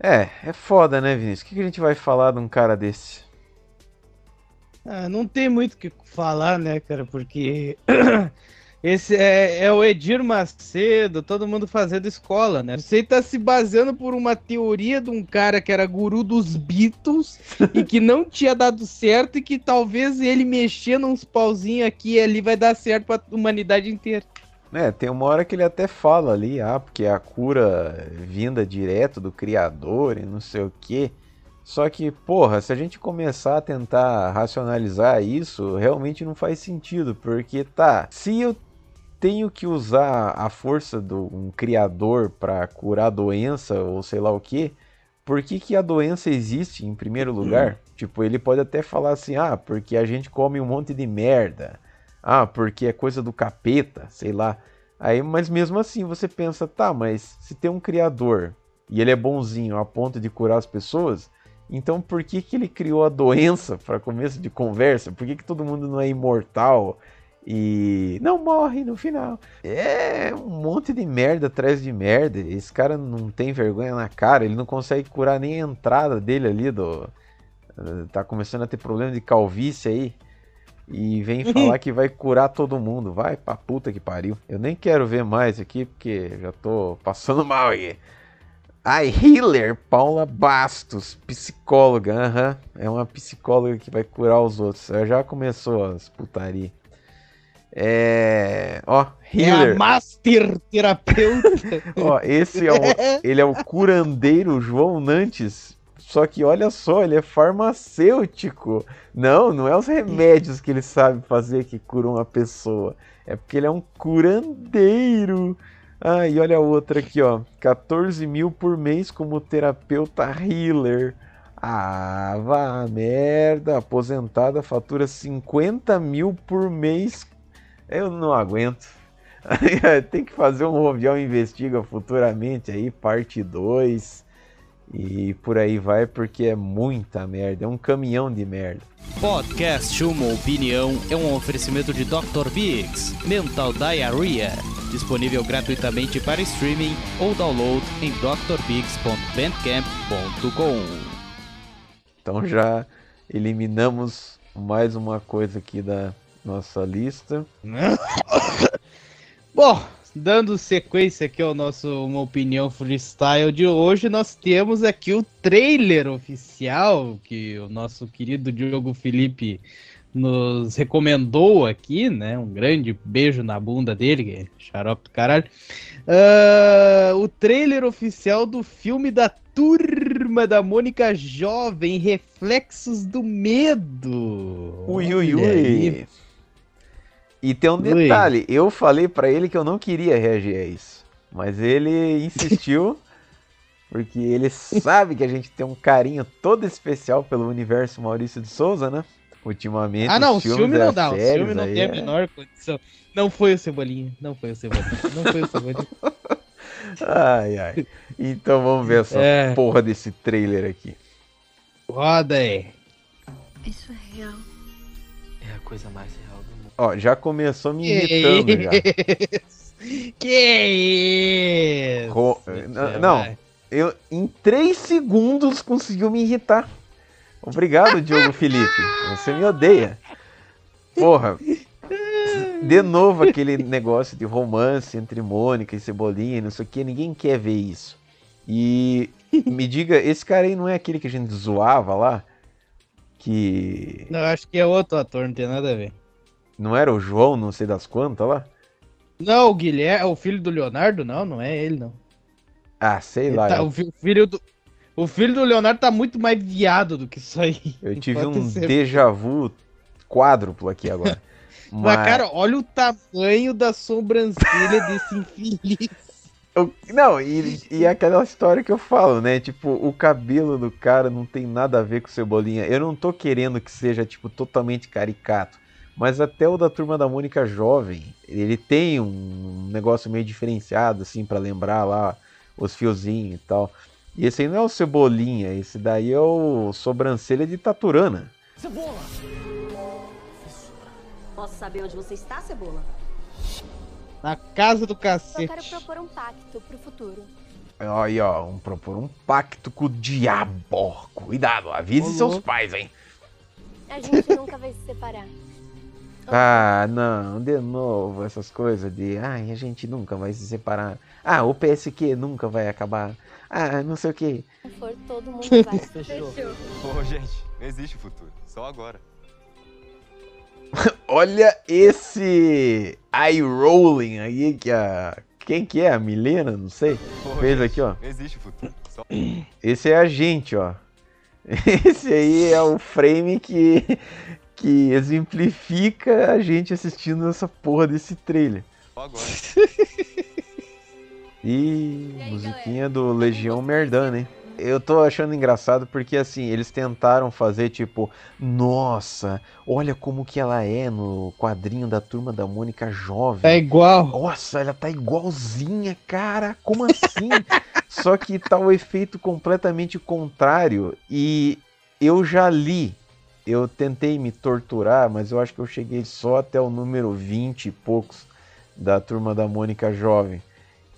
É, é foda, né, Vinícius? O que que a gente vai falar de um cara desse? Ah, não tem muito o que falar, né, cara? Porque esse é, é o Edir Macedo, todo mundo fazendo escola, né? Você tá se baseando por uma teoria de um cara que era guru dos Beatles e que não tinha dado certo e que talvez ele mexendo uns pauzinhos aqui e ali vai dar certo pra humanidade inteira. É, tem uma hora que ele até fala ali, ah, porque a cura vinda direto do criador e não sei o quê. Só que, porra, se a gente começar a tentar racionalizar isso, realmente não faz sentido, porque tá, se eu tenho que usar a força de um criador para curar a doença ou sei lá o quê, por que, que a doença existe em primeiro lugar? Tipo, ele pode até falar assim, ah, porque a gente come um monte de merda. Ah, porque é coisa do capeta, sei lá. Aí, mas mesmo assim você pensa, tá, mas se tem um criador e ele é bonzinho a ponto de curar as pessoas, então por que, que ele criou a doença para começo de conversa? Por que, que todo mundo não é imortal e não morre no final? É um monte de merda atrás de merda. Esse cara não tem vergonha na cara, ele não consegue curar nem a entrada dele ali do. Tá começando a ter problema de calvície aí. E vem falar que vai curar todo mundo. Vai pra puta que pariu. Eu nem quero ver mais aqui, porque já tô passando mal aqui. A healer Paula Bastos, psicóloga, aham. É uma psicóloga que vai curar os outros. Ela já começou as putaria. É. Ó, É healer. a Master Terapeuta. Ó, esse é o, ele é o curandeiro João Nantes. Só que olha só, ele é farmacêutico. Não, não é os remédios que ele sabe fazer que curam a pessoa. É porque ele é um curandeiro. Ah, e olha a outra aqui, ó. 14 mil por mês como terapeuta healer. Ah, vá merda. Aposentada fatura 50 mil por mês. Eu não aguento. Tem que fazer um Rovial Investiga futuramente aí, parte 2. E por aí vai, porque é muita merda. É um caminhão de merda. Podcast Uma Opinião é um oferecimento de Dr. Biggs, Mental Diarrhea, disponível gratuitamente para streaming ou download em drbiggs.bandcamp.com. Então já eliminamos mais uma coisa aqui da nossa lista. Bom, dando sequência aqui ao nosso Uma Opinião Freestyle de hoje, nós temos aqui o trailer oficial que o nosso querido Diogo Felipe nos recomendou aqui, né? Um grande beijo na bunda dele, xarope do caralho. Ah, o trailer oficial do filme da Turma da Mônica Jovem, Reflexos do Medo. Ui, ui, ui. E tem um Ui. detalhe, eu falei pra ele que eu não queria reagir a isso, mas ele insistiu porque ele sabe que a gente tem um carinho todo especial pelo universo Maurício de Souza, né? Ultimamente. Ah, não, o os filmes filme não dá. O filme não tem a é- menor condição. Não foi o Cebolinha. Não foi o Cebolinha. Não foi o Cebolinha. Ai, ai. Então vamos ver essa É. porra desse trailer aqui. Roda aí. Isso é real. É a coisa mais real. Ó, já começou me irritando já. Que isso? Ro- Você N- Não, vai. eu em três segundos conseguiu me irritar. Obrigado, Diogo Felipe. Você me odeia. Porra. De novo aquele negócio de romance entre Mônica e Cebolinha não sei o que. Ninguém quer ver isso. E me diga, esse cara aí não é aquele que a gente zoava lá? Que. Não, acho que é outro ator, não tem nada a ver. Não era o João, não sei das quantas lá? Não, o Guilherme, o filho do Leonardo, não, não é ele, não. Ah, sei Ele lá. tá- eu- o, fi- o filho do, o filho do Leonardo tá muito mais viado do que isso aí. Eu tive um ser. déjà vu quádruplo aqui agora. Mas, cara, olha o tamanho da sobrancelha desse infeliz. Não, e, e é aquela história que eu falo, né? Tipo, o cabelo do cara não tem nada a ver com Cebolinha. Eu não tô querendo que seja, tipo, totalmente caricato. Mas até o da Turma da Mônica jovem, ele tem um negócio meio diferenciado, assim, pra lembrar lá os fiozinhos e tal. E esse aí não é o Cebolinha, esse daí é o Sobrancelha de Taturana. Cebola! Posso saber onde você está, Cebola? Na casa do Eu cacete. quero propor um pacto pro futuro. Aí, ó, um, propor um pacto com o diabo. Cuidado, avise Ô, seus pais, hein? A gente nunca vai se separar. Ah, não, de novo essas coisas de, ai, a gente nunca vai se separar. Ah, o PSQ nunca vai acabar. Ah, não sei o que. Se for, todo mundo vai. Fechou. Pô, gente, não existe futuro. Só agora. Olha esse eye rolling aí que a quem que é a Milena, não sei, Pô, fez gente, aqui, ó. Não existe futuro. Só... Esse é a gente, ó. Esse aí é o frame que que exemplifica a gente assistindo essa porra desse trailer. Só agora. E musiquinha do Legião Merdana, hein? Eu tô achando engraçado porque assim, eles tentaram fazer tipo, nossa, olha como que ela é no quadrinho da turma da Mônica jovem. Tá igual. Nossa, ela tá igualzinha, cara. Como assim? Só que tá o efeito completamente contrário. E eu já li. Eu tentei me torturar, mas eu acho que eu cheguei só até o número 20 e poucos da turma da Mônica Jovem.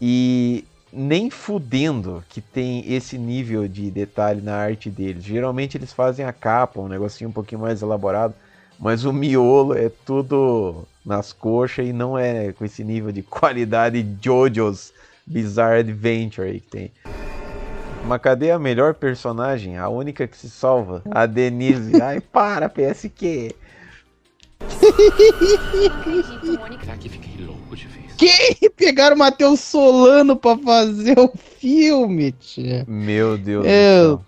E nem fudendo que tem esse nível de detalhe na arte deles. Geralmente eles fazem a capa, um negocinho um pouquinho mais elaborado, mas o miolo é tudo nas coxas e não é com esse nível de qualidade JoJo's Bizarre Adventure aí que tem. Mas cadê a melhor personagem? A única que se salva? A Denise. Ai, para, PSQ. Será que fiquei louco de vez? Que pegaram o Matheus Solano pra fazer o filme, tia. Meu Deus céu.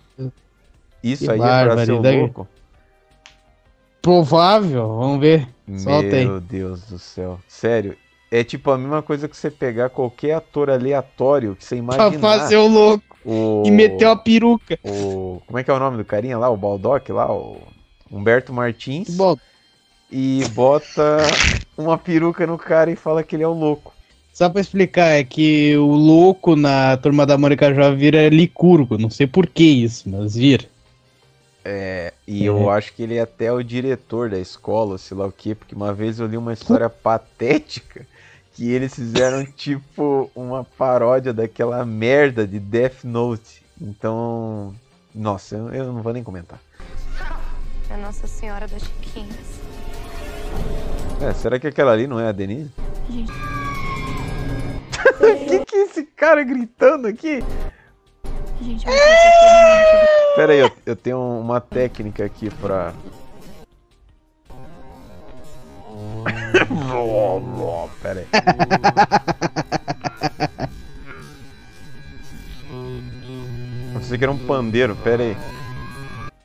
Isso que aí é pra ser barbaridade. louco? Provável, vamos ver. Solta aí. Meu Deus do céu. Sério. É tipo a mesma coisa que você pegar qualquer ator aleatório que você Pra imaginar. fazer o louco o... e meter a peruca. o... Como é que é o nome do carinha lá? O Baldock lá? O Humberto Martins. Bom, E bota uma peruca no cara e fala que ele é o louco. só pra explicar, é que o louco na Turma da Mônica Jovem vira licurgo. Não sei por que isso, mas vira. É, e É. eu acho que ele é até o diretor da escola, sei lá o quê, porque uma vez eu li uma história patética que eles fizeram tipo uma paródia daquela merda de Death Note. Então, nossa, eu, eu não vou nem comentar. A Nossa Senhora das Chiquinhas. É, será que aquela ali não é a Denise? Gente. O que, que é esse cara gritando aqui? Gente, eu fazer Pera aí, eu, eu tenho uma técnica aqui pra. Pera aí. Eu pensei que era um pandeiro, pera aí.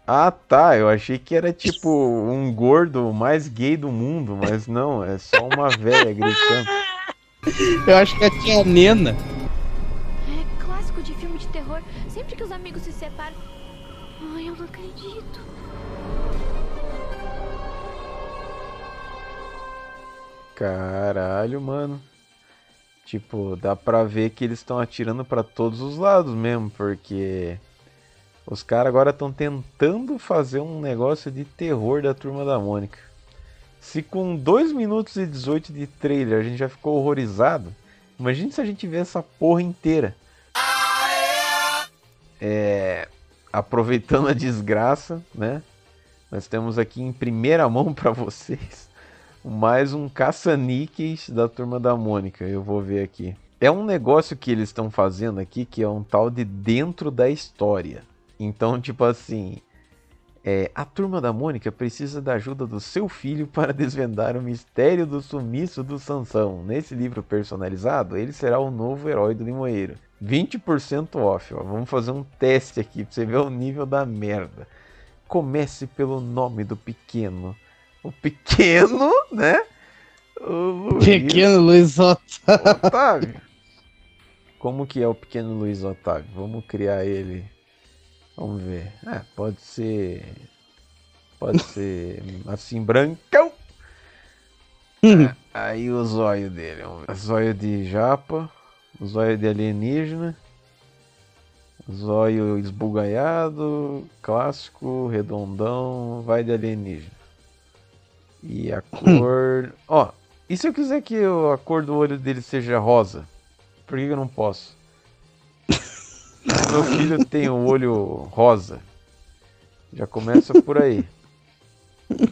Ah tá, eu achei que era tipo um gordo mais gay do mundo, mas não, é só uma velha gritando. Eu acho que é a tia Nena. É clássico de filme de terror. Sempre que os amigos se separam. Ai, eu não acredito. Caralho, mano. Tipo, dá pra ver que eles estão atirando pra todos os lados mesmo, porque os caras agora estão tentando fazer um negócio de terror da turma da Mônica. Se com 2 minutos e 18 de trailer a gente já ficou horrorizado, imagine se a gente vê essa porra inteira. é, aproveitando a desgraça, né? Nós temos aqui em primeira mão para vocês mais um caça-níqueis da turma da Mônica. Eu vou ver aqui. É um negócio que eles estão fazendo aqui que é um tal de dentro da história. Então, tipo assim, é, a turma da Mônica precisa da ajuda do seu filho para desvendar o mistério do sumiço do Sansão. Nesse livro personalizado, ele será o novo herói do Limoeiro. 20% off, ó. Vamos fazer um teste aqui para você ver o nível da merda. Comece pelo nome do pequeno. O pequeno, né? O Luiz Pequeno Luiz Otávio. Otávio. Como que é o pequeno Luiz Otávio? Vamos criar ele. Vamos ver. Ah, pode ser. Pode ser assim, brancão. Ah, Aí o zóio dele. Zóio de japa. Zóio de alienígena. Zóio esbugalhado. Clássico, redondão. Vai de alienígena. E a cor. Ó, e se eu quiser que a cor do olho dele seja rosa? Por que eu não posso? Meu filho tem o olho rosa. Já começa por aí.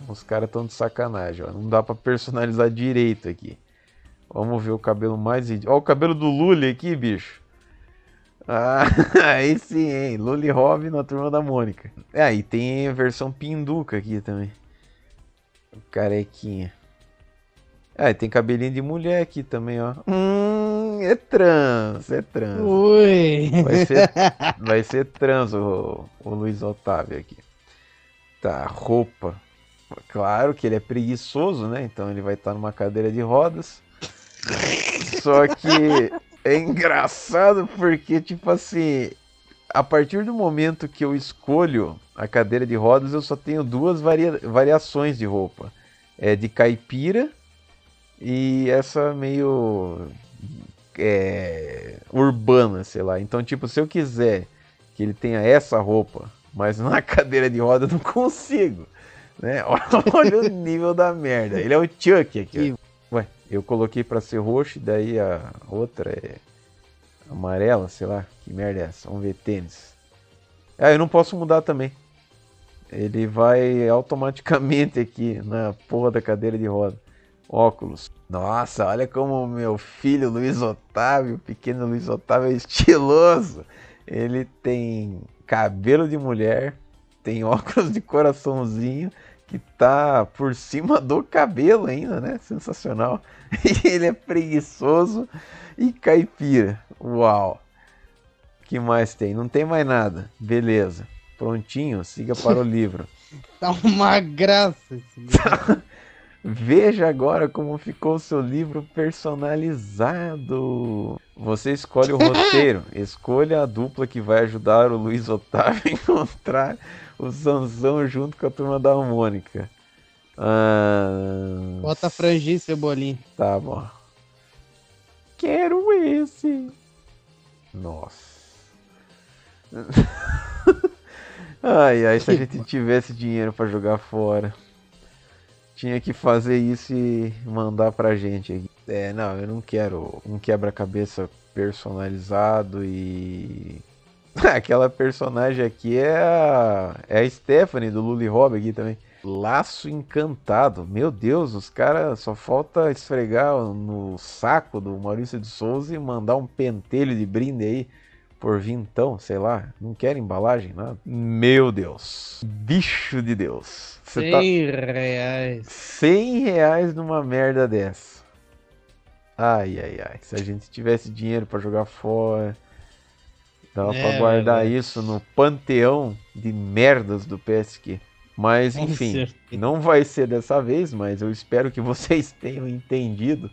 Os caras estão de sacanagem, ó. Não dá pra personalizar direito aqui. Vamos ver o cabelo mais idiota. Ó, o cabelo do Lully aqui, bicho. Ah, aí sim, hein? Lully Robin na turma da Mônica. É, e tem a versão pinduca aqui também. Carequinha. Ah, e tem cabelinho de mulher aqui também, ó. Hum, é trans, é trans. Ui. Vai ser, vai ser trans o, o Luiz Otávio aqui. Tá, roupa. Claro que ele é preguiçoso, né? Então ele vai estar numa cadeira de rodas. Só que é engraçado porque, tipo assim, a partir do momento que eu escolho a cadeira de rodas, eu só tenho duas varia- variações de roupa. É de caipira e essa meio é, urbana, sei lá. Então, tipo, se eu quiser que ele tenha essa roupa, mas na cadeira de roda, eu não consigo. Né? Olha o nível da merda. Ele é o Chuck aqui. ó. Ué, eu coloquei pra ser roxo e daí a outra é amarela, sei lá. Que merda é essa? Vamos ver tênis. Ah, eu não posso mudar também. Ele vai automaticamente aqui na porra da cadeira de roda. Óculos. Nossa, olha como meu filho Luiz Otávio, pequeno Luiz Otávio é estiloso. Ele tem cabelo de mulher, tem óculos de coraçãozinho que tá por cima do cabelo ainda, né? Sensacional. E ele é preguiçoso e caipira. Uau. que mais tem? Não tem mais nada. Beleza. Prontinho, siga para o livro. Tá uma graça esse livro. Veja agora como ficou o seu livro personalizado. Você escolhe o roteiro. Escolha a dupla que vai ajudar o Luiz Otávio a encontrar o Sansão junto com a turma da Mônica. Ah, Bota franjinha e cebolinha. Tá bom. Quero esse. Nossa. Ai, ai, se a gente tivesse dinheiro pra jogar fora. Tinha que fazer isso e mandar pra gente. É, não, eu não quero um quebra-cabeça personalizado e. Aquela personagem aqui é a, é a Stephanie do Lully Rob aqui também. Laço encantado. Meu Deus, os caras só falta esfregar no saco do Maurício de Souza e mandar um pentelho de brinde aí por vintão, sei lá. Não quer embalagem, nada. Meu Deus. Bicho de Deus. Você tá 100 reais. 100 reais numa merda dessa. Ai, ai, ai. Se a gente tivesse dinheiro pra jogar fora, dava É, pra guardar velho. isso no panteão de merdas do PSQ. Mas Com enfim, certeza. não vai ser dessa vez, mas eu espero que vocês tenham entendido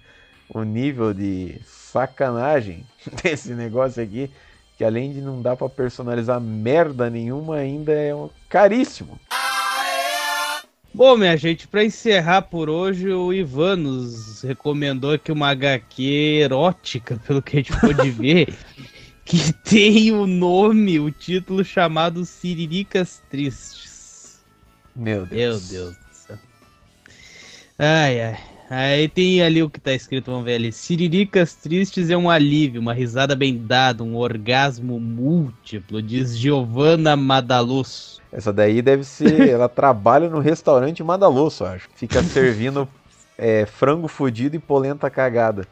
o nível de sacanagem desse negócio aqui, que além de não dar pra personalizar merda nenhuma, ainda é um caríssimo. Bom, minha gente, pra encerrar por hoje, o Ivan nos recomendou aqui uma HQ erótica, pelo que a gente pôde ver, que tem o nome, o título chamado Siriricas Tristes. Meu Deus. Meu Deus do céu. Ai, ai. Aí tem ali o que tá escrito, vamos ver ali. Siriricas tristes é um alívio, uma risada bem dada, um orgasmo múltiplo, diz Giovanna Madalosso. Essa daí deve ser. ela trabalha no restaurante Madalosso, acho. Fica servindo é, frango fudido e polenta cagada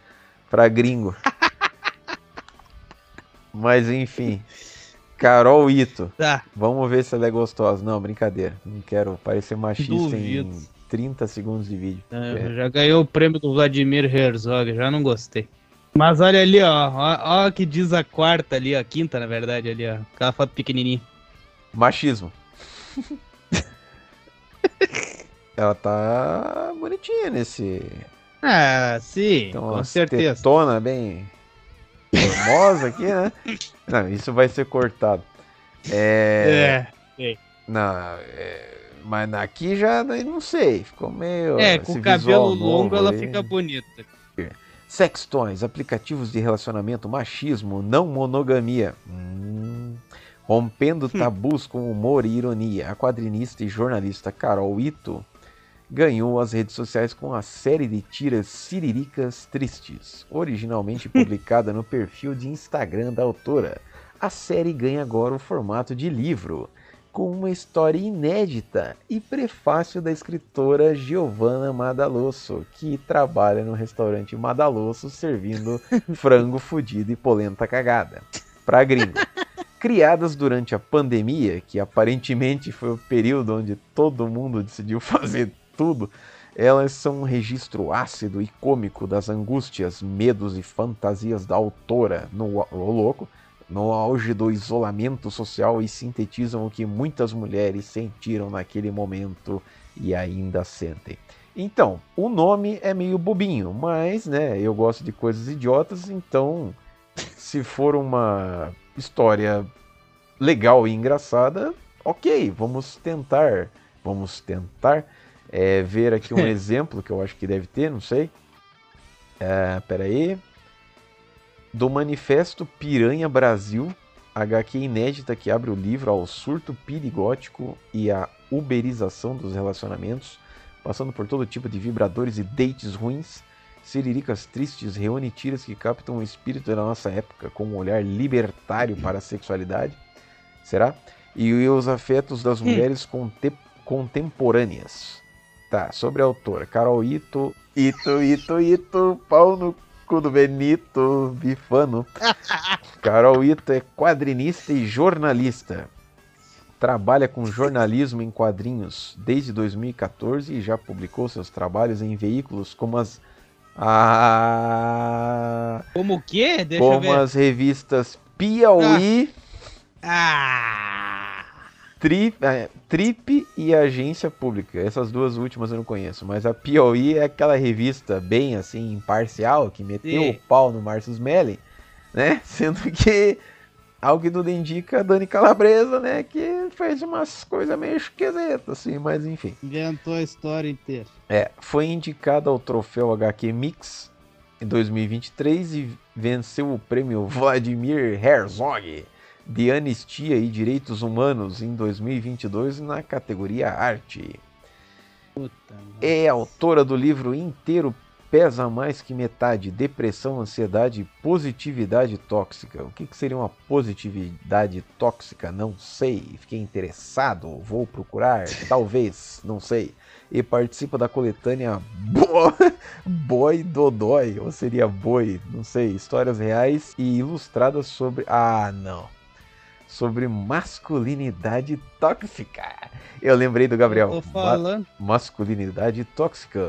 pra gringo. Mas enfim. Carol Ito. Tá. Vamos ver se ela é gostosa. Não, brincadeira. Não quero parecer machista Duvido. em 30 segundos de vídeo. É, É. Já ganhou o prêmio do Vladimir Herzog, já não gostei. Mas olha ali, ó, ó, ó que diz a quarta ali, a quinta, na verdade, ali, ó. Aquela foto pequenininha. Machismo. ela tá bonitinha nesse. Ah, sim, Então, com certeza. tetona bem formosa aqui, né? Não, isso vai ser cortado. É. É, é. Não, é, mas aqui já não sei, ficou meio. É, com cabelo longo ela aí. fica bonita. Sextões, aplicativos de relacionamento, machismo, não monogamia. Hum. Rompendo tabus com humor e ironia, a quadrinista e jornalista Carol Ito ganhou as redes sociais com a série de tiras Siriricas Tristes, originalmente publicada no perfil de Instagram da autora. A série ganha agora o formato de livro, com uma história inédita e prefácio da escritora Giovanna Madalosso, que trabalha no restaurante Madalosso servindo frango fudido e polenta cagada para gringo. Criadas durante a pandemia, que aparentemente foi o período onde todo mundo decidiu fazer tudo, elas são um registro ácido e cômico das angústias, medos e fantasias da autora no ô louco, no auge do isolamento social e sintetizam o que muitas mulheres sentiram naquele momento e ainda sentem. Então, o nome é meio bobinho, mas, né, eu gosto de coisas idiotas, então, se for uma história legal e engraçada, ok, vamos tentar, vamos tentar é, ver aqui um exemplo que eu acho que deve ter, não sei. É, peraí. Do Manifesto Piranha Brasil, HQ inédita que abre o livro ao surto pirigótico e à uberização dos relacionamentos, passando por todo tipo de vibradores e dates ruins. Siriricas Tristes reúne tiras que captam o espírito da nossa época com um olhar libertário para a sexualidade. Será? E os afetos das mulheres conte- contemporâneas. Tá, sobre a autora. Carol Ito. Ito, Ito, Ito. Pau no cu do Benito. Bifano. Carol Ito é quadrinista e jornalista. Trabalha com jornalismo em quadrinhos desde 2014 e já publicou seus trabalhos em veículos como as. Ah, Como o quê? Deixa como as revistas Piauí. Ah! Trip, é, Trip e Agência Pública. Essas duas últimas eu não conheço, mas a Piauí é aquela revista bem assim imparcial que meteu Sim. o pau no Márcio Smelly, né? Sendo que ao que tudo indica Dani Calabresa, né, que fez umas coisas meio esquisitas assim, mas enfim. Inventou a história inteira. É, foi indicada ao troféu HQ Mix em 2023 e venceu o prêmio Vladimir Herzog de Anistia e Direitos Humanos em 2022 na categoria Arte. É autora do livro inteiro Pesa Mais Que Metade, Depressão, Ansiedade e Positividade Tóxica. O que, que seria uma positividade tóxica? Não sei. Fiquei interessado, vou procurar, talvez, não sei. E participa da coletânea Bo... Boy Dodói, ou seria Boi, não sei. Histórias reais e ilustradas sobre... Ah, não sobre masculinidade tóxica. Eu lembrei do Gabriel. Ma- masculinidade tóxica.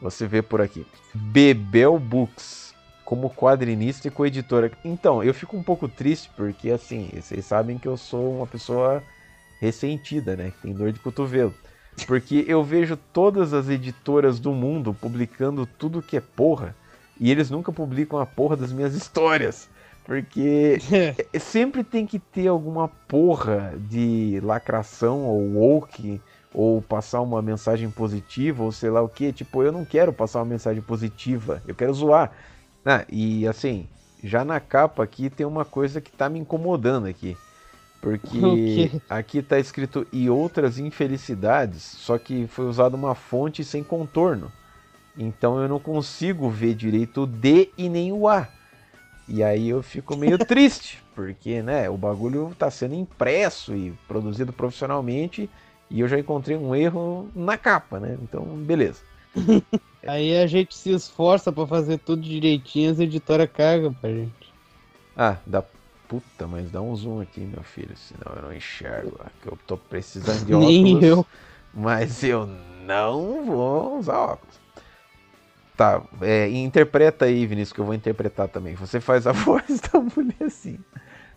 Você vê por aqui. Bebel Books, como quadrinista e coeditora. Então, eu fico um pouco triste porque, assim, vocês sabem que eu sou uma pessoa ressentida, né? Que tem dor de cotovelo. Porque eu vejo todas as editoras do mundo publicando tudo que é porra e eles nunca publicam a porra das minhas histórias. Porque é- sempre tem que ter alguma porra de lacração ou woke ou passar uma mensagem positiva ou sei lá o que. Tipo, eu não quero passar uma mensagem positiva, eu quero zoar. Ah, e assim, já na capa aqui tem uma coisa que tá me incomodando aqui. Porque aqui tá escrito e outras infelicidades, só que foi usada uma fonte sem contorno. Então eu não consigo ver direito o D e nem o A. E aí eu fico meio triste, porque né, o bagulho tá sendo impresso e produzido profissionalmente e eu já encontrei um erro na capa, né? Então, beleza. Aí a gente se esforça pra fazer tudo direitinho, as editoras cagam pra gente. Ah, dá puta, mas dá um zoom aqui, meu filho, senão eu não enxergo. Que eu tô precisando de óculos. Nem eu. Mas eu não vou usar óculos. Tá, é, interpreta aí, Vinícius, que eu vou interpretar também. Você faz a voz da mulher assim.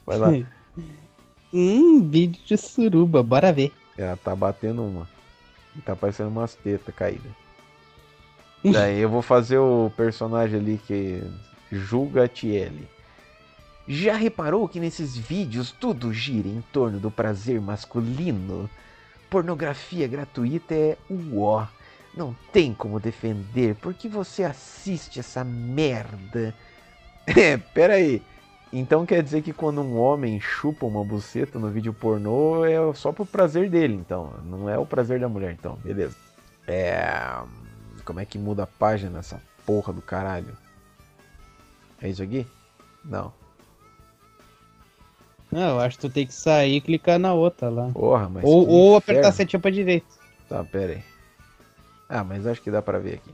Vai lá. Hum, vídeo de suruba, bora ver. Ela tá batendo uma. Tá parecendo umas tetas caídas. Daí eu vou fazer o personagem ali que julga a Tiele. Já reparou que nesses vídeos tudo gira em torno do prazer masculino? Pornografia gratuita é o ó. Não tem como defender porque você assiste essa merda. É, pera aí. Então quer dizer que quando um homem chupa uma buceta no vídeo pornô é só pro prazer dele, então. Não é o prazer da mulher, então. Beleza. É. Como é que muda a página nessa porra do caralho? É isso aqui? Não. Não, eu acho que tu tem que sair e clicar na outra lá. Porra, mas. ou ou inferno. apertar a setinha pra direita. Tá, pera aí. Ah, mas acho que dá pra ver aqui.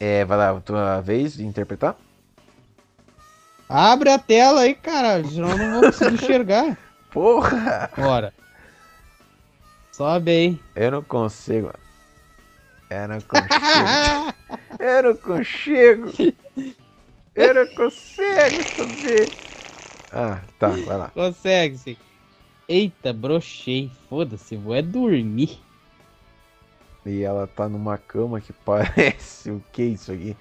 É, vai lá, tua vez de interpretar? Abre a tela aí, cara, senão eu não vou conseguir enxergar. Porra! Bora. Sobe aí. Eu não consigo. Eu não consigo. Eu não consigo. Eu não consigo subir. Ah, tá, vai lá. Consegue, sim. Eita, brochei. Foda-se, vou é dormir. E ela tá numa cama que parece o que isso aqui?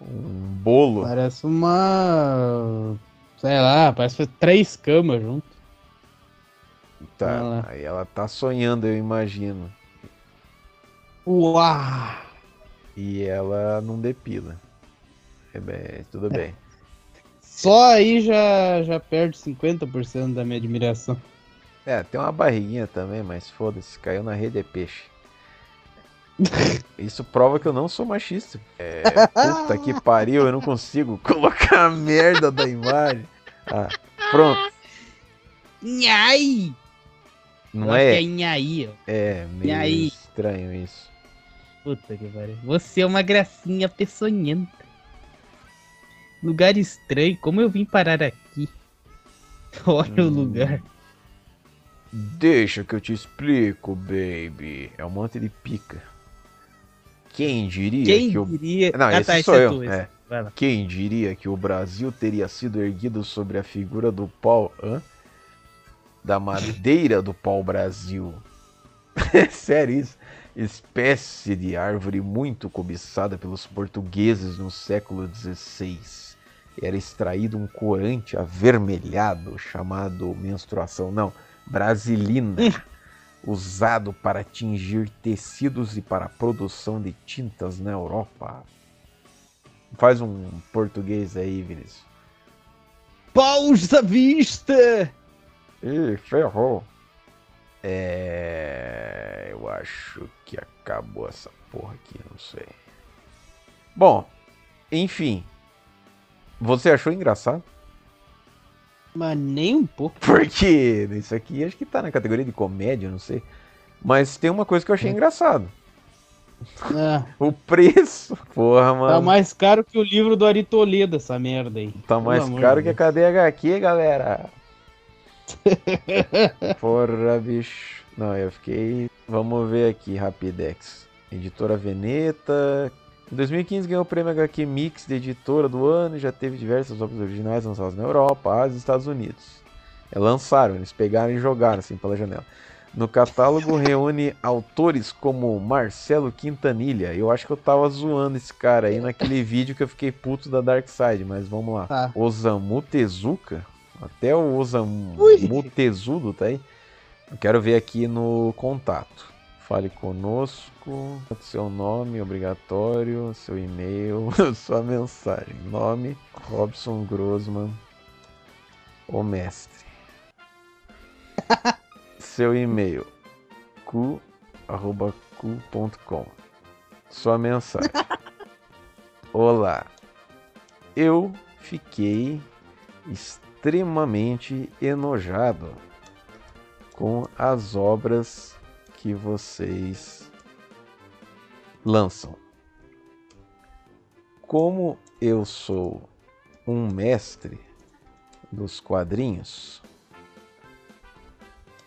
Um bolo. Parece uma. Sei lá, parece três camas junto. Tá, aí ela tá sonhando, eu imagino. Uau! E ela não depila. É bem, tudo bem. Só aí já, já perde 50% da minha admiração. É, tem uma barriguinha também, mas foda-se, caiu na rede é peixe. Isso prova que eu não sou machista. É, puta que pariu, eu não consigo colocar a merda da imagem. Ah, pronto. Nhai! Não é? é Nhaí, ó. É, meio Nhai. estranho isso. Puta que pariu. Você é uma gracinha peçonhenta. Lugar estranho, como eu vim parar aqui? Olha o Hum. lugar. Deixa que eu te explico, baby. É um monte de pica. Quem diria Quem que o. diria- Não, Ah, esse tá, esse sou é eu. tu, esse. é. Vai lá. Quem diria que o Brasil teria sido erguido sobre a figura do pau. Hã? Da madeira do pau-brasil. É sério isso? Espécie de árvore muito cobiçada pelos portugueses no século XVI. Era extraído um corante avermelhado chamado menstruação. Não, brasilina. usado para tingir tecidos e para a produção de tintas na Europa. Faz um português aí, Vinícius. Paus à vista! Ih, ferrou. É. Eu acho que acabou essa porra aqui, não sei. Bom, enfim. Você achou engraçado? Mas nem um pouco. Porque isso aqui acho que tá na categoria de comédia, não sei. Mas tem uma coisa que eu achei engraçado. Ah, O preço. Porra, mano. tá mais caro que o livro do Ari Toledo, essa merda aí. Tá Pelo mais amor caro que a cadeia HQ, galera. Porra, bicho. Não, eu fiquei. Vamos ver aqui, Rapidex. Editora Veneta. Em 2015 ganhou o prêmio HQ Mix de editora do ano e já teve diversas obras originais lançadas na Europa, Ásia e Estados Unidos. É, lançaram, eles pegaram e jogaram assim pela janela. No catálogo reúne autores como Marcelo Quintanilha. Eu acho que eu tava zoando esse cara aí naquele vídeo que eu fiquei puto da Dark Side, mas vamos lá. Tá. Osamu Tezuka. Até o Osamu Ui. Tezudo tá aí. Eu quero ver aqui no contato. Fale conosco, seu nome obrigatório, seu e-mail, sua mensagem. Nome Robson Grossman, o mestre. seu e-mail cu@cu.com. Sua mensagem. Olá. Eu fiquei extremamente enojado com as obras que vocês lançam. Como eu sou um mestre dos quadrinhos,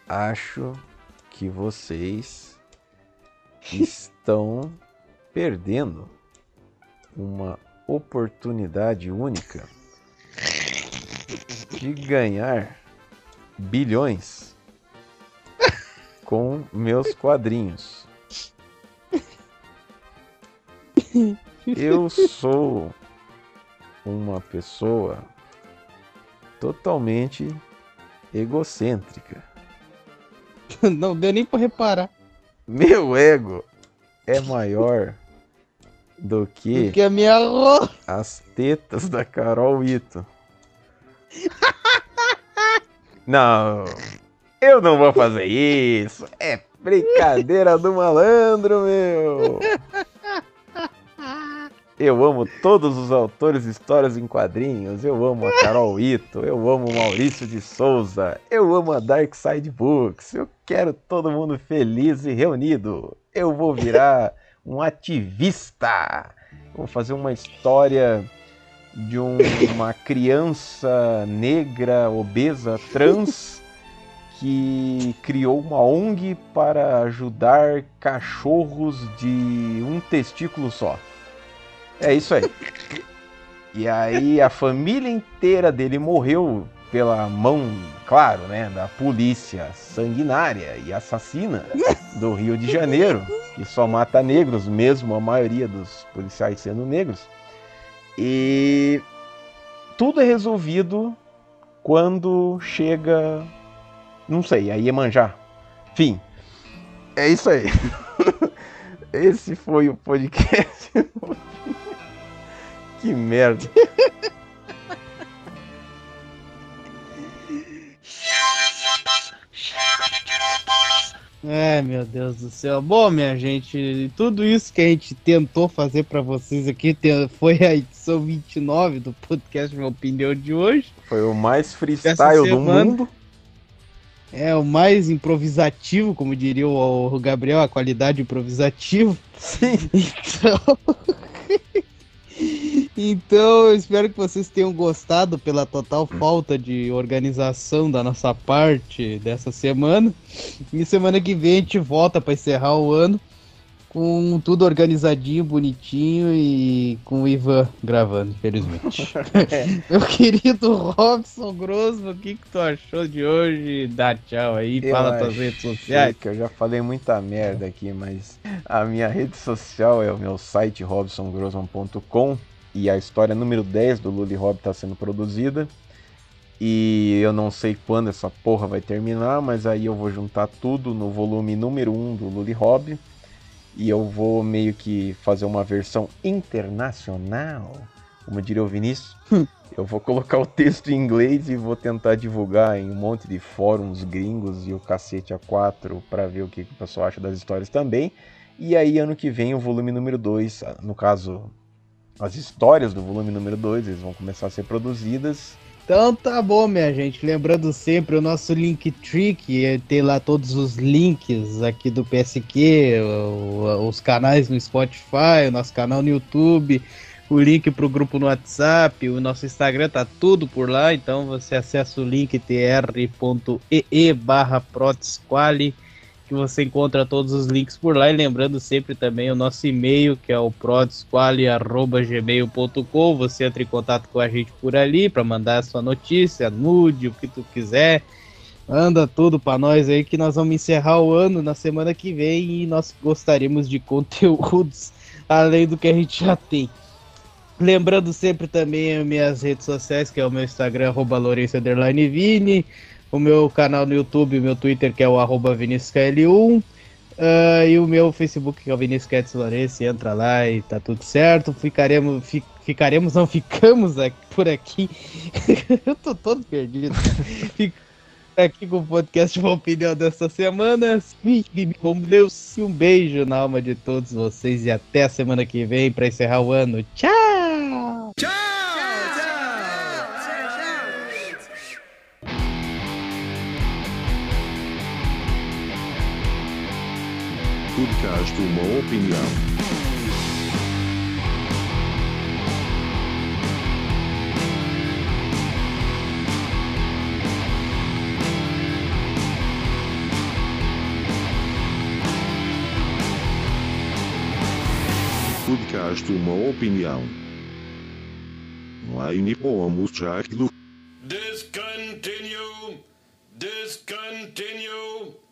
acho que vocês estão perdendo uma oportunidade única de ganhar bilhões com meus quadrinhos. Eu sou uma pessoa totalmente egocêntrica. Não deu nem pra reparar. Meu ego é maior do que, Do que a minha as tetas da Carol Ito. Não, eu não vou fazer isso. É brincadeira do malandro, meu. Eu amo todos os autores de histórias em quadrinhos. Eu amo a Carol Ito. Eu amo o Maurício de Souza. Eu amo a Dark Side Books. Eu quero todo mundo feliz e reunido. Eu vou virar um ativista. Vou fazer uma história de um- uma criança negra, obesa, trans, que criou uma ONG para ajudar cachorros de um testículo só. É isso aí. E aí a família inteira dele morreu pela mão, claro, né, da polícia sanguinária e assassina do Rio de Janeiro, que só mata negros, mesmo a maioria dos policiais sendo negros. E tudo é resolvido quando chega, não sei, a Iemanjá. Fim. É isso aí. Esse foi o podcast. Que merda. Ai, meu Deus do céu. Bom, minha gente, tudo isso que a gente tentou fazer pra vocês aqui foi a edição 29 do podcast Minha Opinião de hoje. Foi o mais freestyle do mundo. É o mais improvisativo, como diria o o Gabriel, a qualidade improvisativa. Sim. Então. Então, eu espero que vocês tenham gostado pela total falta de organização da nossa parte dessa semana. E semana que vem a gente volta para encerrar o ano com tudo organizadinho, bonitinho e com o Ivan gravando, infelizmente. Meu querido Robson Grosso, o que, que tu achou de hoje? Dá tchau aí, Eu fala tuas redes sociais. Que eu já falei muita merda aqui, mas a minha rede social é o meu site robsongrossman.com e a história número 10 do Lully Rob está sendo produzida. E eu não sei quando essa porra vai terminar, mas aí eu vou juntar tudo no volume número 1 do Lully Rob. E eu vou meio que fazer uma versão internacional, como diria o Vinícius. Eu vou colocar o texto em inglês e vou tentar divulgar em um monte de fóruns gringos e o cacete A4 para ver o que, que o pessoal acha das histórias também. E aí, ano que vem, o volume número 2, no caso, as histórias do volume número 2, eles vão começar a ser produzidas. Então tá bom, minha gente. Lembrando sempre o nosso Linktree, que é- tem lá todos os links aqui do PSQ, os canais no Spotify, o nosso canal no YouTube, o link pro grupo no WhatsApp, o nosso Instagram tá tudo por lá. Então você acessa o link tr.ee barra que você encontra todos os links por lá. E lembrando sempre também o nosso e-mail, que é o prodsquali.gmail.com. Você entra em contato com a gente por ali para mandar a sua notícia, nude, o que tu quiser. Manda tudo para nós aí que nós vamos encerrar o ano na semana que vem e nós gostaríamos de conteúdos além do que a gente já tem. Lembrando sempre também as minhas redes sociais, que é o meu Instagram, arroba Lourenço Vini, o meu canal no YouTube, o meu Twitter, que é o arroba 1 Uh, ah, e o meu Facebook, que é o Vinícius Quetes Lourenço, entra lá e tá tudo certo. Ficaremos, fi, ficaremos não ficamos aqui, por aqui. eu tô todo perdido. Fico aqui com o podcast de opinião dessa semana. Fique Deus e um beijo na alma de todos vocês. E até a semana que vem para encerrar o ano. Tchau! Tchau! Podcast Uma Opinião. podcast Uma Opinião. Line Pomos Jacdo. Discontinue! Discontinue!